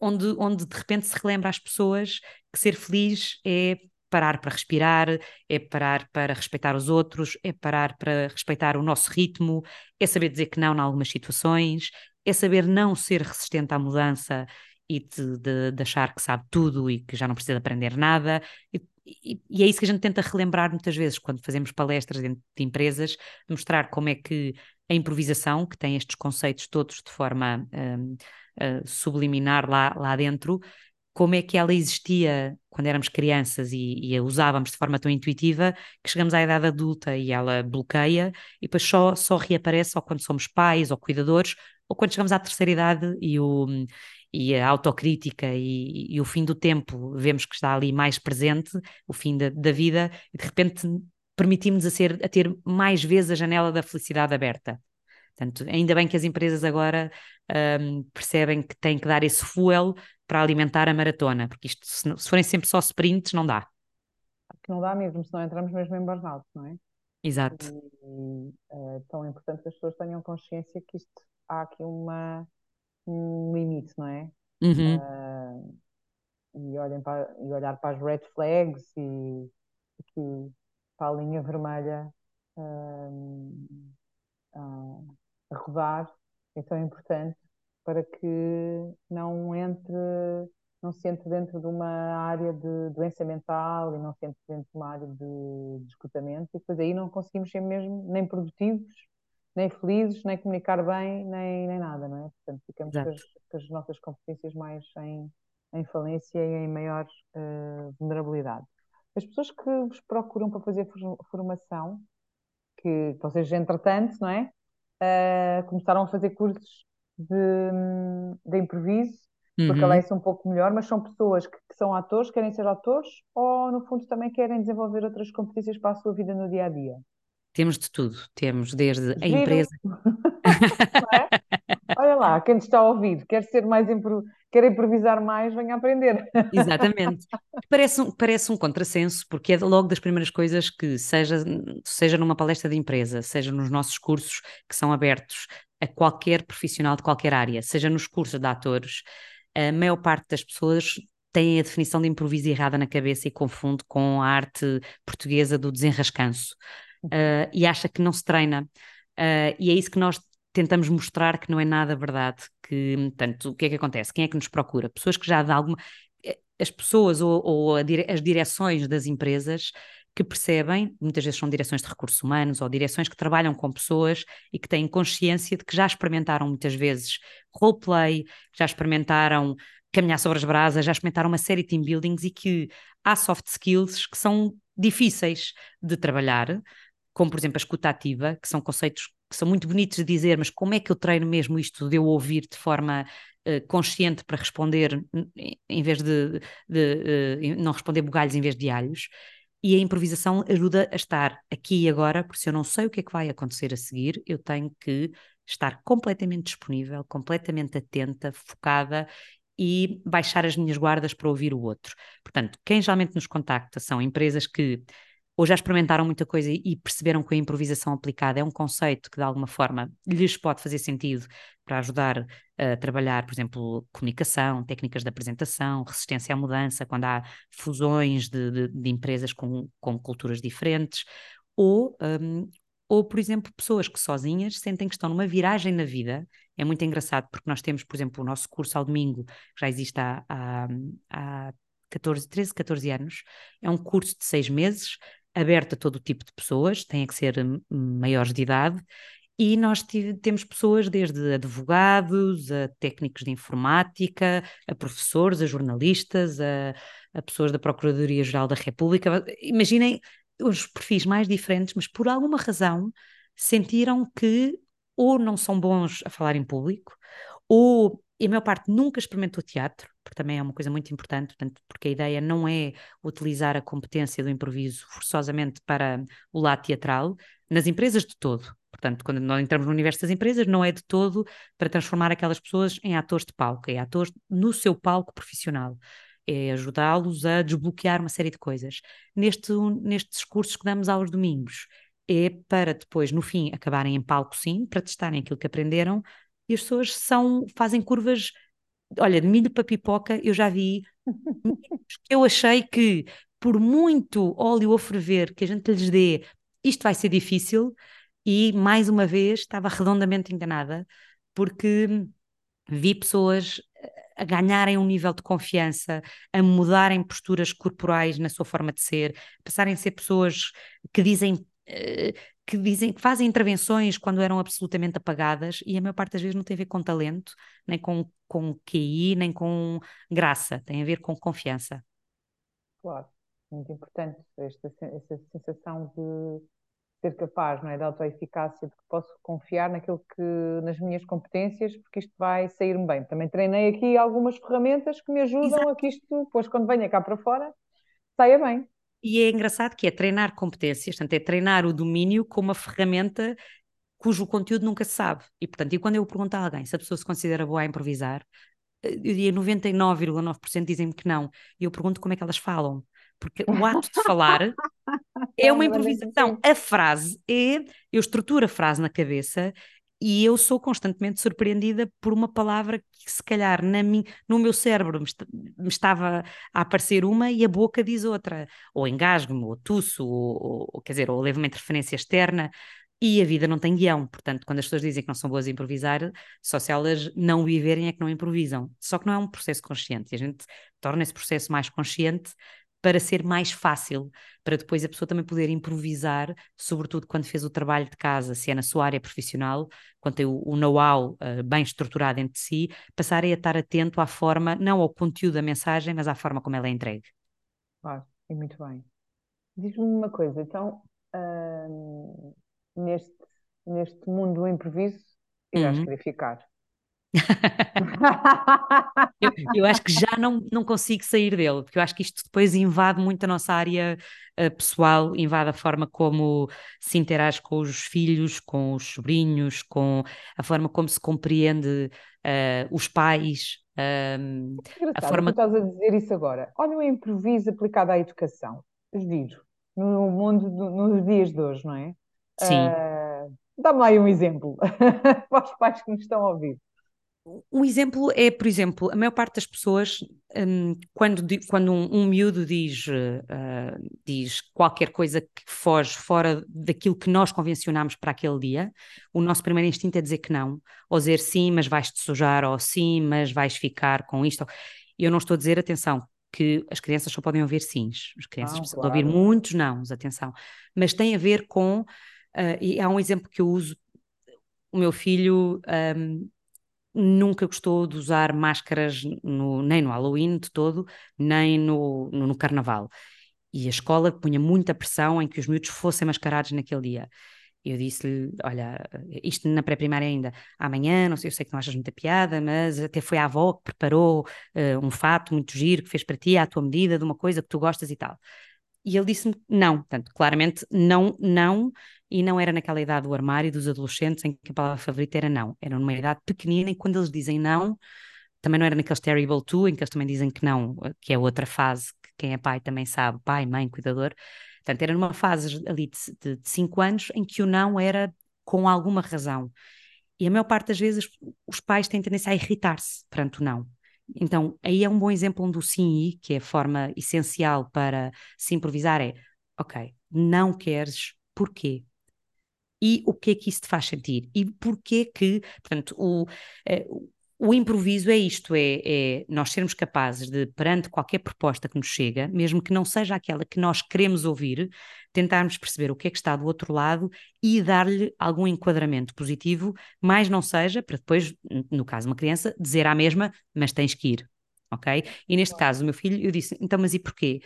onde, onde de repente se relembra às pessoas que ser feliz é parar para respirar, é parar para respeitar os outros, é parar para respeitar o nosso ritmo, é saber dizer que não em algumas situações, é saber não ser resistente à mudança e de, de, de achar que sabe tudo e que já não precisa de aprender nada. E, e, e, é isso que a gente tenta relembrar muitas vezes quando fazemos palestras dentro de empresas, mostrar como é que a improvisação, que tem estes conceitos todos de forma um, subliminar lá, lá dentro, como é que ela existia quando éramos crianças e, e, a usávamos de forma tão intuitiva que chegamos à idade adulta e ela bloqueia e depois só, só reaparece ou quando somos pais ou cuidadores ou quando chegamos à terceira idade e, o, e a autocrítica e, e o fim do tempo vemos que está ali mais presente, o fim da, da vida, e de repente permitimos a, ser, a ter mais vezes a janela da felicidade aberta. Portanto, ainda bem que as empresas agora um, percebem que têm que dar esse fuel para alimentar a maratona, porque isto, se, se forem sempre só sprints, não dá. Que não dá mesmo, senão entramos mesmo em burnout, não é? Exato. E, é tão importante que as pessoas tenham consciência que isto há aqui uma, um limite, não é? Uhum. Uh, e, olhem para, e olhar para as red flags e aqui para a linha vermelha uh, a rodar é tão importante para que não entre, não se entre dentro de uma área de doença mental e não se entre dentro de uma área de, de esgotamento e depois aí não conseguimos ser mesmo nem produtivos, nem felizes, nem comunicar bem, nem, nem nada, não é? Portanto, ficamos com as, com as, nossas competências mais em, em falência e em maior uh, vulnerabilidade. As pessoas que vos procuram para fazer formação, que vocês, entretanto, não é? Uh, começaram a fazer cursos de, de improviso, porque uhum. a lei é um pouco melhor, mas são pessoas que, que, são atores, querem ser atores, ou no fundo também querem desenvolver outras competências para a sua vida no dia a dia? Temos de tudo, temos desde Giro. a empresa. *laughs* *laughs* é? Olha lá, quem está a ouvir, quer ser mais impro... quer improvisar mais, venha aprender. Exatamente. Parece um, parece um contrassenso, porque é logo das primeiras coisas que, seja, seja numa palestra de empresa, seja nos nossos cursos que são abertos a qualquer profissional de qualquer área, seja nos cursos de atores, a maior parte das pessoas tem a definição de improviso errada na cabeça e confunde com a arte portuguesa do desenrascanço uh, e acha que não se treina. Uh, e é isso que nós tentamos mostrar que não é nada verdade. Que, portanto, o que é que acontece? Quem é que nos procura? Pessoas que já de alguma. Eh, as pessoas ou, ou dire... as direções das empresas que percebem, muitas vezes são direções de recursos humanos ou direções que trabalham com pessoas e que têm consciência de que já experimentaram muitas vezes roleplay, já experimentaram caminhar sobre as brasas, já experimentaram uma série de team buildings e que há soft skills que são difíceis de trabalhar, como por exemplo a escuta ativa, que são conceitos que são muito bonitos de dizer, mas como é que eu treino mesmo isto de eu ouvir de forma uh, consciente para responder em vez de, de uh, não responder bugalhos em vez de alhos? E a improvisação ajuda a estar aqui e agora, porque se eu não sei o que é que vai acontecer a seguir, eu tenho que estar completamente disponível, completamente atenta, focada e baixar as minhas guardas para ouvir o outro. Portanto, quem geralmente nos contacta são empresas que ou já experimentaram muita coisa e perceberam que a improvisação aplicada é um conceito que de alguma forma lhes pode fazer sentido para ajudar a trabalhar, por exemplo, comunicação, técnicas de apresentação, resistência à mudança, quando há fusões de, de, de empresas com, com culturas diferentes, ou, um, ou, por exemplo, pessoas que sozinhas sentem que estão numa viragem na vida. É muito engraçado porque nós temos, por exemplo, o nosso curso ao domingo, que já existe há, há, há 14, 13, 14 anos. É um curso de seis meses, aberto a todo tipo de pessoas, têm que ser hum, maiores de idade, e nós temos pessoas desde advogados, a técnicos de informática, a professores, a jornalistas, a, a pessoas da Procuradoria-Geral da República. Imaginem os perfis mais diferentes, mas por alguma razão sentiram que ou não são bons a falar em público, ou e a maior parte nunca experimentou teatro, porque também é uma coisa muito importante, portanto, porque a ideia não é utilizar a competência do improviso forçosamente para o lado teatral, nas empresas de todo. Portanto, quando nós entramos no universo das empresas, não é de todo para transformar aquelas pessoas em atores de palco, é atores no seu palco profissional. É ajudá-los a desbloquear uma série de coisas. Neste, nestes cursos que damos aos domingos, é para depois, no fim, acabarem em palco, sim, para testarem aquilo que aprenderam, e as pessoas são, fazem curvas olha, de milho para pipoca, eu já vi *laughs* eu achei que, por muito óleo a ferver que a gente lhes dê, isto vai ser difícil, e mais uma vez estava redondamente enganada, porque vi pessoas a ganharem um nível de confiança, a mudarem posturas corporais na sua forma de ser, passarem a ser pessoas que dizem. Que dizem que fazem intervenções quando eram absolutamente apagadas e a maior parte das vezes não tem a ver com talento, nem com, com QI, nem com graça, tem a ver com confiança. Claro, muito importante esta, esta sensação de ser capaz, não é, da autoeficácia, de que posso confiar naquilo que, nas minhas competências, porque isto vai sair-me bem. Também treinei aqui algumas ferramentas que me ajudam Exato. a que isto, depois, quando venha cá para fora, saia bem. E é engraçado que é treinar competências, portanto, é treinar o domínio com uma ferramenta cujo conteúdo nunca se sabe. E, portanto, e quando eu pergunto a alguém se a pessoa se considera boa a improvisar, eh, eu diria 99,9% dizem-me que não. E eu pergunto como é que elas falam. Porque o ato de falar *laughs* é uma improvisação. A frase é, eu estruturo a frase na cabeça e eu sou constantemente surpreendida por uma palavra que se calhar na mim, no meu cérebro me, me, estava a aparecer uma e a boca diz outra, ou engasgo-me, ou tuço, ou, ou, quer dizer, ou levo uma interferência externa, e a vida não tem guião, portanto, quando as pessoas dizem que não são boas a improvisar, só se elas não viverem é que não improvisam. Só que não é um processo consciente, e a gente torna esse processo mais consciente para ser mais fácil, para depois a pessoa também poder improvisar, sobretudo quando fez o trabalho de casa, se é na sua área profissional, quando tem o, o know-how uh, bem estruturado entre si, passarem a estar atento à forma, não ao conteúdo da mensagem, mas à forma como ela é entregue. Claro, e muito bem. Diz-me uma coisa, então, uh, neste, neste mundo do improviso, irás uhum. querer ficar? Eu, eu, acho que já não, não consigo sair dele, porque eu acho que isto depois invade muito a nossa área uh, pessoal, invade a forma como se interage com os filhos, com os sobrinhos, com a forma como se compreende uh, os pais. Uh, a forma... Tu estás a dizer isso agora. Olha o improviso aplicado à educação. Giro. No mundo, do, nos dias de hoje, não é? Sim. Uh, Dá-me aí um exemplo *laughs* para os pais que nos estão a ouvir. Um exemplo é, por exemplo, a maior parte das pessoas, um, quando, quando um, um miúdo diz, uh, diz qualquer coisa que foge fora daquilo que nós convencionamos para aquele dia, o nosso primeiro instinto é dizer que não, ou dizer sim, mas vais-te sujar, ou sim, mas vais ficar com isto. Eu não estou a dizer, atenção, que as crianças só podem ouvir sims, as crianças ah, precisam claro. ouvir muitos nãos, atenção, mas tem a ver com, uh, e há um exemplo que eu uso, o meu filho. Um, nunca gostou de usar máscaras no, nem no Halloween de todo, nem no, no, no Carnaval. E a escola punha muita pressão em que os miúdos fossem mascarados naquele dia. Eu disse-lhe: Olha, isto na pré-primária ainda, amanhã, não sei, eu sei que não achas muita piada, mas até foi a avó que preparou uh, um fato muito giro que fez para ti, à tua medida, de uma coisa que tu gostas e tal. E ele disse-me não, portanto, claramente não, não, e não era naquela idade do armário dos adolescentes em que a palavra favorita era não, era numa idade pequenina e quando eles dizem não, também não era naqueles terrible two, em que eles também dizem que não, que é outra fase que quem é pai também sabe, pai, mãe, cuidador. Portanto, era numa fase ali de, de cinco anos em que o não era com alguma razão. E a maior parte das vezes os pais têm tendência a irritar-se perante o não. Então, aí é um bom exemplo onde o sim que é a forma essencial para se improvisar, é ok, não queres, porquê? E o que é que isso te faz sentir? E porquê que, portanto, o, eh, o improviso é isto: é, é, nós sermos capazes de, perante qualquer proposta que nos chega, mesmo que não seja aquela que nós queremos ouvir, tentarmos perceber o que é que está do outro lado e dar-lhe algum enquadramento positivo, mais não seja, para depois, no caso de uma criança, dizer à mesma, mas tens que ir. Ok? E neste caso, o meu filho, eu disse, então, mas e porquê?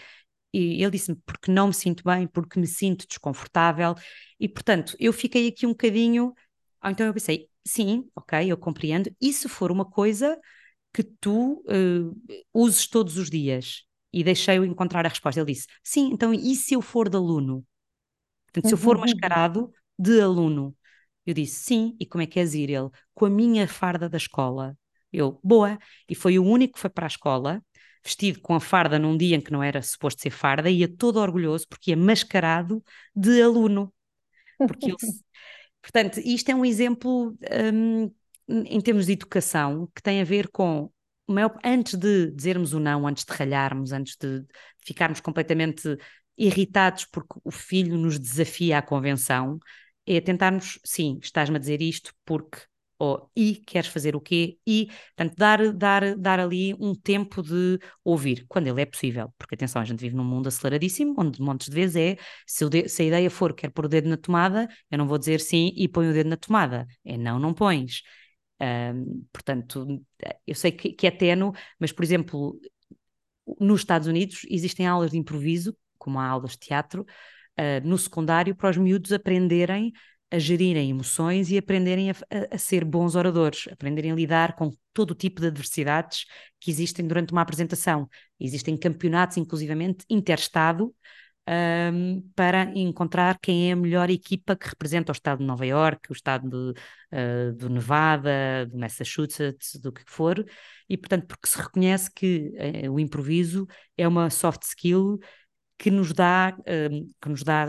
E ele disse-me, porque não me sinto bem, porque me sinto desconfortável, e portanto, eu fiquei aqui um bocadinho. Então eu pensei, sim, ok, eu compreendo. E se for uma coisa que tu uh, uses todos os dias? E deixei-o encontrar a resposta. Ele disse: Sim, então e se eu for de aluno? Portanto, se eu for mascarado de aluno? Eu disse: Sim, e como é que és ir? Ele: Com a minha farda da escola. Eu: Boa. E foi o único que foi para a escola, vestido com a farda num dia em que não era suposto ser farda, ia todo orgulhoso porque ia mascarado de aluno. Porque ele *laughs* Portanto, isto é um exemplo um, em termos de educação que tem a ver com antes de dizermos o não, antes de ralharmos, antes de ficarmos completamente irritados porque o filho nos desafia à convenção, é tentarmos, sim, estás-me a dizer isto porque ou e queres fazer o quê? E, portanto, dar, dar, dar ali um tempo de ouvir, quando ele é possível, porque atenção, a gente vive num mundo aceleradíssimo, onde montes de vezes é, se, de, se a ideia for quer pôr o dedo na tomada, eu não vou dizer sim e põe o dedo na tomada, é não, não pões. Um, portanto, eu sei que, que é teno, mas, por exemplo, nos Estados Unidos existem aulas de improviso, como há aulas de teatro, uh, no secundário, para os miúdos aprenderem a gerirem emoções e aprenderem a, a, a, ser bons oradores, aprenderem a lidar com todo o tipo de adversidades que existem durante uma apresentação. Existem campeonatos, inclusivamente, interestado, um, para encontrar quem é a melhor equipa que representa o estado de Nova York, o estado de, uh, do Nevada, do Massachusetts, do que for, e portanto porque se reconhece que uh, o improviso é uma soft skill que nos dá, uh, que nos dá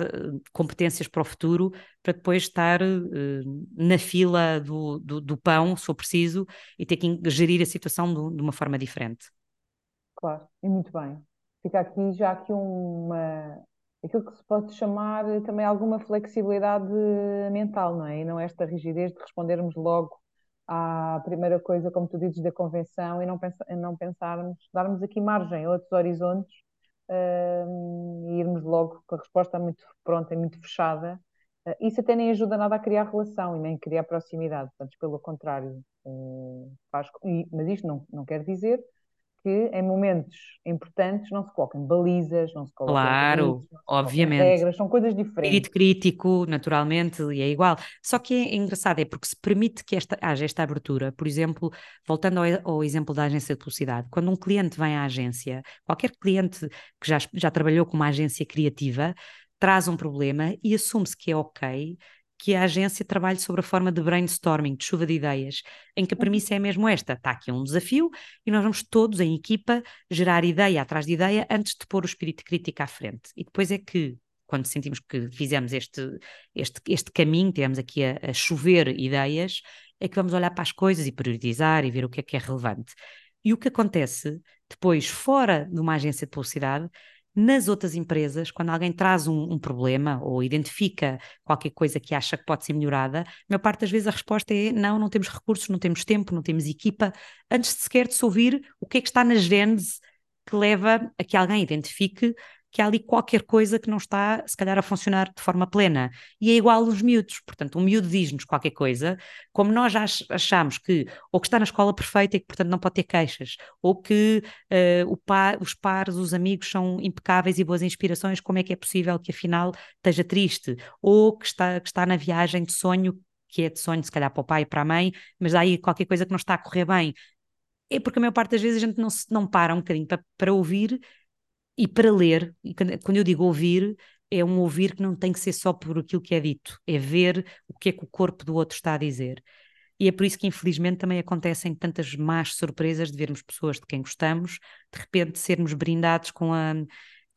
competências para o futuro, para depois estar na fila do, do, do, pão, se for preciso, e ter que gerir a situação de uma forma diferente. Claro, e muito bem. Fica aqui já aqui uma, aquilo que se pode chamar também alguma flexibilidade mental, não é? E não esta rigidez de respondermos logo à primeira coisa, como tu dizes, da convenção e não, pensa, não pensarmos, darmos aqui margem a outros horizontes uh, irmos logo com a resposta muito pronta muito fechada. Uh, isso até nem ajuda nada a criar relação e nem criar proximidade, portanto, pelo contrário, uh, faz, e, mas isto não, não quer dizer que em momentos importantes não se coloquem balizas, não se coloquem claro, limites, obviamente. regras, são coisas diferentes. Espírito crítico, naturalmente, e é igual. Só que é engraçado, é porque se permite que esta, haja esta abertura, por exemplo, voltando ao, ao, exemplo da agência de publicidade, quando um cliente vem à agência, qualquer cliente que já, já trabalhou com uma agência criativa, traz um problema e assume-se que é ok que a agência trabalhe sobre a forma de brainstorming, de chuva de ideias, em que a uhum. premissa é mesmo esta: está aqui um desafio e nós vamos todos, em equipa, gerar ideia atrás de ideia antes de pôr o espírito crítico à frente. E depois é que, quando sentimos que fizemos este, este, este caminho, temos aqui a, a chover ideias, é que vamos olhar para as coisas e priorizar e ver o que é que é relevante. E o que acontece depois, fora de uma agência de publicidade, nas outras empresas, quando alguém traz um, um, problema ou identifica qualquer coisa que acha que pode ser melhorada, a maior parte das vezes a resposta é não, não temos recursos, não temos tempo, não temos equipa, antes de sequer de se ouvir o que é que está na gênese que leva a que alguém identifique que há ali qualquer coisa que não está, se calhar, a funcionar de forma plena. E é igual os miúdos. Portanto, um miúdo diz-nos qualquer coisa, como nós já achamos que, ou que está na escola perfeita e que, portanto, não pode ter queixas, ou que uh, pa, os pares, os amigos são impecáveis e boas inspirações, como é que é possível que, afinal, esteja triste? Ou que está, que está na viagem de sonho, que é de sonho, se calhar, para o pai e para a mãe, mas há aí qualquer coisa que não está a correr bem. É porque a maior parte das vezes a gente não, se, não para um bocadinho para, para ouvir e para ler, e quando eu digo ouvir, é um ouvir que não tem que ser só por aquilo que é dito, é ver o que é que o corpo do outro está a dizer. E é por isso que, infelizmente, também acontecem tantas más surpresas de vermos pessoas de quem gostamos, de repente sermos brindados com a,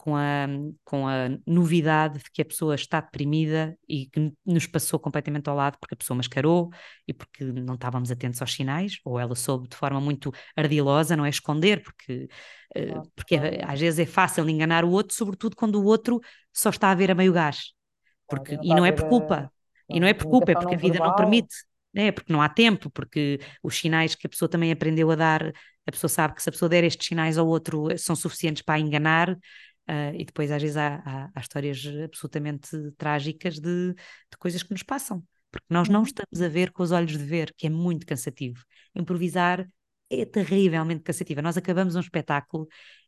com a, com a novidade de que a pessoa está deprimida e que nos passou completamente ao lado porque a pessoa mascarou e porque não estávamos atentos aos sinais, ou ela soube de forma muito ardilosa, não é esconder, porque, uh, porque é, às vezes é fácil enganar o outro, sobretudo quando o outro só está a ver a meio gás. Porque, e não é por culpa. E não é por culpa, é porque a vida não permite. É, porque não há tempo, porque os sinais que a pessoa também aprendeu a dar, a pessoa sabe que se a pessoa der estes sinais ao outro são suficientes para enganar Uh, e depois, às vezes, há, há, há terrivelmente absolutamente trágicas de, de, coisas que nos passam, porque nós não uhum. estamos a ver com os olhos de ver, que é muito cansativo. Improvisar é terrivelmente cansativo. Nós acabamos um espetáculo,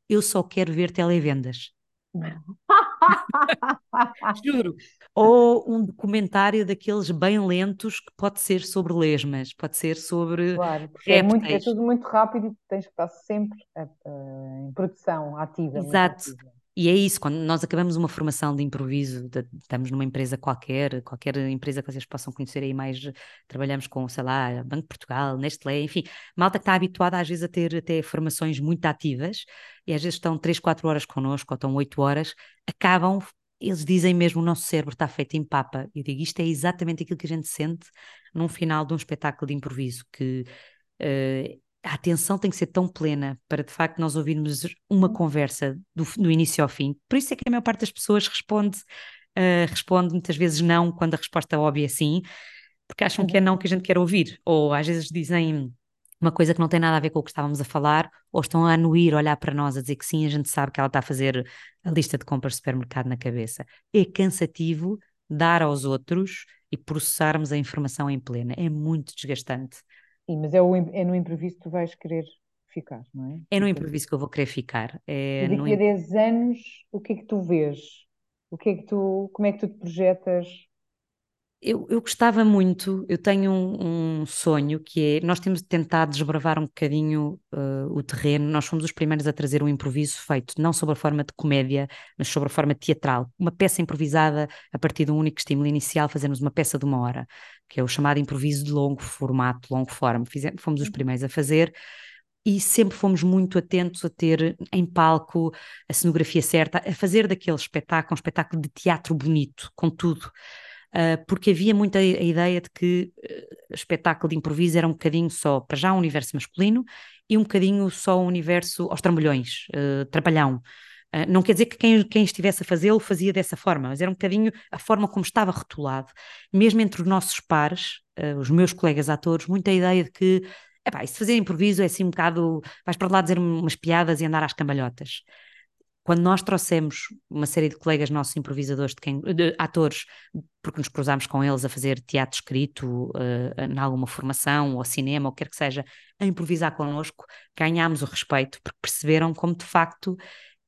eu só quero ver televendas. *laughs* Juro. Ou um documentário daqueles bem lentos que pode ser sobre lesmas, pode ser sobre. Claro, porque é, muito, é, tudo muito rápido e tens que estar sempre uh, em produção ativa. Exato. Ativa. E é isso, quando nós acabamos uma formação de improviso, de, estamos numa empresa qualquer, qualquer empresa que vocês possam conhecer aí mais, trabalhamos com, sei lá, Banco de Portugal, Nestlé, enfim, malta que está habituada às vezes a ter até formações muito ativas e às vezes estão 3, 4 horas connosco ou estão 8 horas, acabam, eles dizem mesmo o nosso cérebro está feito em papa. Eu digo, isto é exatamente aquilo que a gente sente num final de um espetáculo de improviso, que uh, a atenção tem que ser tão plena para de facto nós ouvirmos uma conversa do, do início ao fim. Por isso é que a maior parte das pessoas responde, uh, responde muitas vezes não, quando a resposta óbvia é sim, porque acham que é não que a gente quer ouvir, ou às vezes dizem uma coisa que não tem nada a ver com o que estávamos a falar, ou estão a anuir, olhar para nós, a dizer que sim, a gente sabe que ela está a fazer a lista de compras do supermercado na cabeça. É cansativo dar aos outros e processarmos a informação em plena. É muito desgastante. Sim, mas é, o, é no imprevisto que tu vais querer ficar, não é? É no imprevisto que eu vou querer ficar. É e daqui a 10 anos, o que é que tu vês? O que é que tu, como é que tu te projetas eu, eu gostava muito, eu tenho um, um, sonho que é, nós temos tentado desbravar um bocadinho uh, o terreno, nós fomos os primeiros a trazer um improviso feito, não sob a forma de comédia, mas sob a forma teatral, uma peça improvisada a partir de um único estímulo inicial, fazemos uma peça de uma hora, que é o chamado improviso de longo formato, longo forma, Fizemos, fomos os primeiros a fazer, e sempre fomos muito atentos a ter em palco a cenografia certa, a fazer daquele espetáculo um espetáculo de teatro bonito, com tudo. Uh, porque havia muita a ideia de que uh, espetáculo de improviso era um bocadinho só, para já, um universo masculino e um bocadinho só um universo aos trambolhões, uh, trapalhão. Uh, não quer dizer que quem, quem estivesse a fazê-lo fazia dessa forma, mas era um bocadinho a forma como estava rotulado. Mesmo entre os nossos pares, os meus colegas atores, muita ideia de que epá, se fazer improviso é assim um bocado, vais para lá dizer umas piadas e andar às cambalhotas quando nós trouxemos uma série de colegas nossos improvisadores, de quem, de atores, porque nos cruzámos com eles a fazer teatro escrito, uh, em alguma formação, ou cinema, ou quer que seja, a improvisar connosco, ganhámos o respeito, porque perceberam como de facto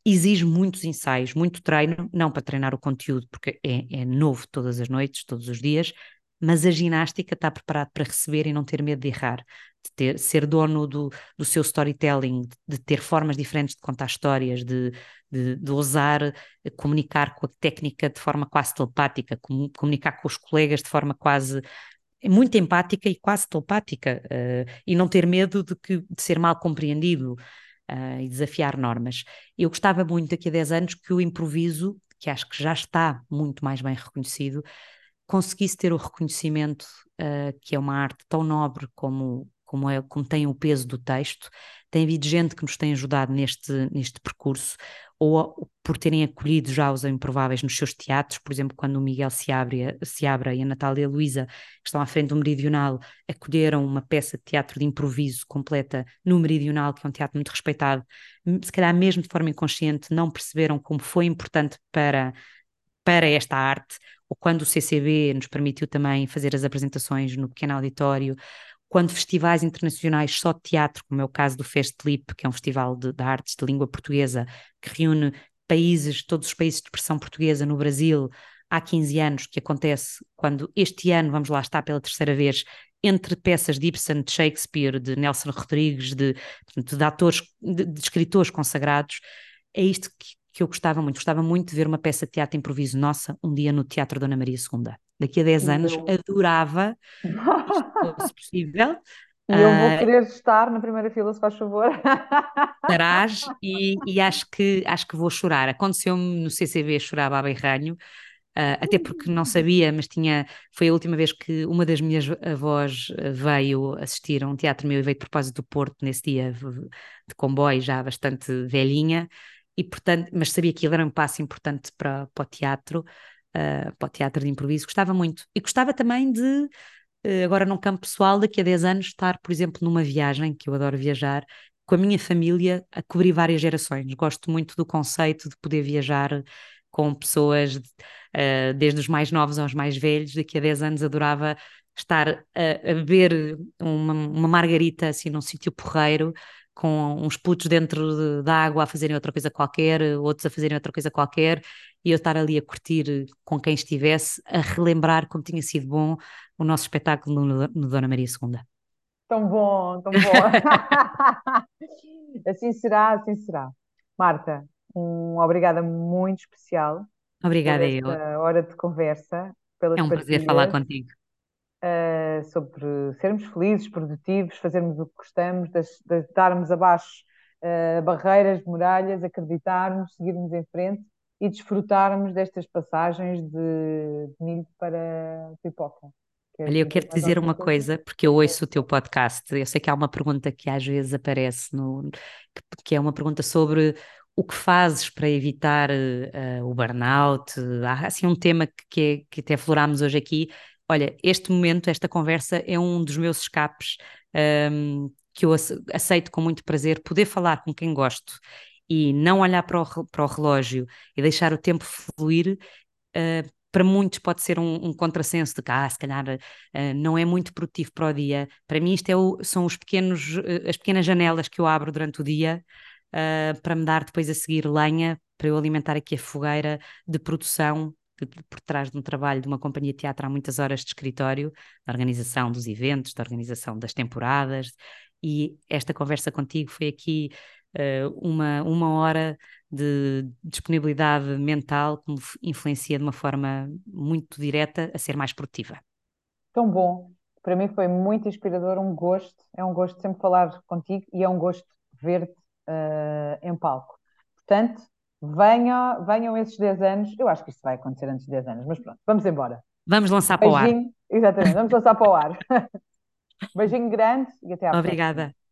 exige muitos ensaios, muito treino, não para treinar o conteúdo, porque é, é novo todas as noites, todos os dias, mas a ginástica está preparada para receber e não ter medo de errar, de ter, ser dono do, do seu storytelling, de, de ter formas diferentes de contar histórias, de, de, de ousar comunicar com a técnica de forma quase telepática, com, comunicar com os colegas de forma quase muito empática e quase telepática, uh, e não ter medo de, que, de ser mal compreendido uh, e desafiar normas. Eu gostava muito daqui a 10 anos que o improviso, que acho que já está muito mais bem reconhecido, conseguisse ter o reconhecimento uh, que é uma arte tão nobre como, como, é, como tem o peso do texto. Tem havido gente que nos tem ajudado neste, neste percurso, ou por terem acolhido já os improváveis nos seus teatros, por exemplo, quando o Miguel Seabra, Seabra e a Natália Luísa, que estão à frente do Meridional, acolheram uma peça de teatro de improviso completa no Meridional, que é um teatro muito respeitado, se calhar mesmo de forma inconsciente, não perceberam como foi importante para para esta arte, ou quando o CCB nos permitiu também fazer as apresentações no pequeno auditório, quando festivais internacionais só de teatro, como é o caso do Festlip, que é um festival de, de artes de língua portuguesa, que reúne países, todos os países de expressão portuguesa no Brasil, há 15 anos, que acontece quando este ano, vamos lá estar pela terceira vez, entre peças de Ibsen, de Shakespeare, de Nelson Rodrigues, de, de atores, de, de escritores consagrados, é isto que, que eu gostava muito. Gostava muito de ver uma peça de teatro improviso nossa um dia no Teatro Dona Maria II. Daqui a 10 anos eu... *laughs* adorava, se possível. E eu vou uh, querer estar na primeira fila, se faz favor. *laughs* Estarás e, e, acho, que, acho que vou chorar. Aconteceu-me no CCV chorar a berranho, uh, até porque não sabia, mas tinha. Foi a última vez que uma das minhas avós veio assistir a um teatro meu e veio de propósito do Porto nesse dia de comboio, já bastante velhinha e portanto, mas sabia que ele era um passo importante para, para o teatro, uh, para o teatro de improviso, gostava muito. E gostava também de, uh, agora num campo pessoal, daqui a 10 anos, estar, por exemplo, numa viagem, que eu adoro viajar, com a minha família a cobrir várias gerações. Gosto muito do conceito de poder viajar com pessoas, uh, desde os mais novos aos mais velhos. Daqui a 10 anos adorava estar a, a beber uma, uma margarita assim num sítio porreiro com uns putos dentro de, água a fazerem outra coisa qualquer, outros a fazerem outra coisa qualquer, e eu estar ali a curtir com quem estivesse, a relembrar como tinha sido bom o nosso espetáculo no, no Dona Maria II. Tão bom, tão bom. *laughs* assim será, assim será. Marta, um obrigada muito especial. Obrigada por esta eu. hora de conversa. Pelas é um prazer falar contigo uh, sobre sermos felizes, produtivos, fazermos o que gostamos, de, darmos abaixo uh, barreiras, muralhas, acreditarmos, seguirmos em frente e desfrutarmos destas passagens de, de milho para pipoca, Olha, eu quero te dizer uma coisa? porque eu ouço o teu podcast. Eu sei que há uma pergunta que às vezes aparece, no, que, que é uma pergunta sobre o que fazes para evitar uh, o burnout? Há assim um tema que, que, é, que até aflorámos hoje aqui. Olha, este momento, esta conversa é um dos meus escapes um, ehm, que eu aceito com muito prazer, poder falar com quem gosto e não olhar para o, para o relógio e deixar o tempo fluir, uh, para muitos pode ser um, um contrassenso de que, ah, se calhar uh, não é muito produtivo para o dia. Para mim, isto é o, são os pequenos, uh, as pequenas janelas que eu abro durante o dia para me dar depois a seguir lenha para eu alimentar aqui a fogueira de produção por trás de um trabalho de uma companhia de teatro há muitas horas de escritório, da organização dos eventos, da organização das temporadas, e esta conversa contigo foi aqui uh, uma, uma hora de disponibilidade mental que me influencia de uma forma muito direta a ser mais produtiva. Tão bom. Para mim foi muito inspirador, um gosto. É um gosto sempre falar contigo e é um gosto ver-te uh, em palco. Portanto, venha, venham esses 10 anos. Eu acho que isto vai acontecer antes de 10 anos, mas pronto, vamos embora. Vamos lançar Beijinho. para o ar. Exatamente, vamos lançar para o ar. *laughs* Beijinho grande e até à Obrigada. próxima.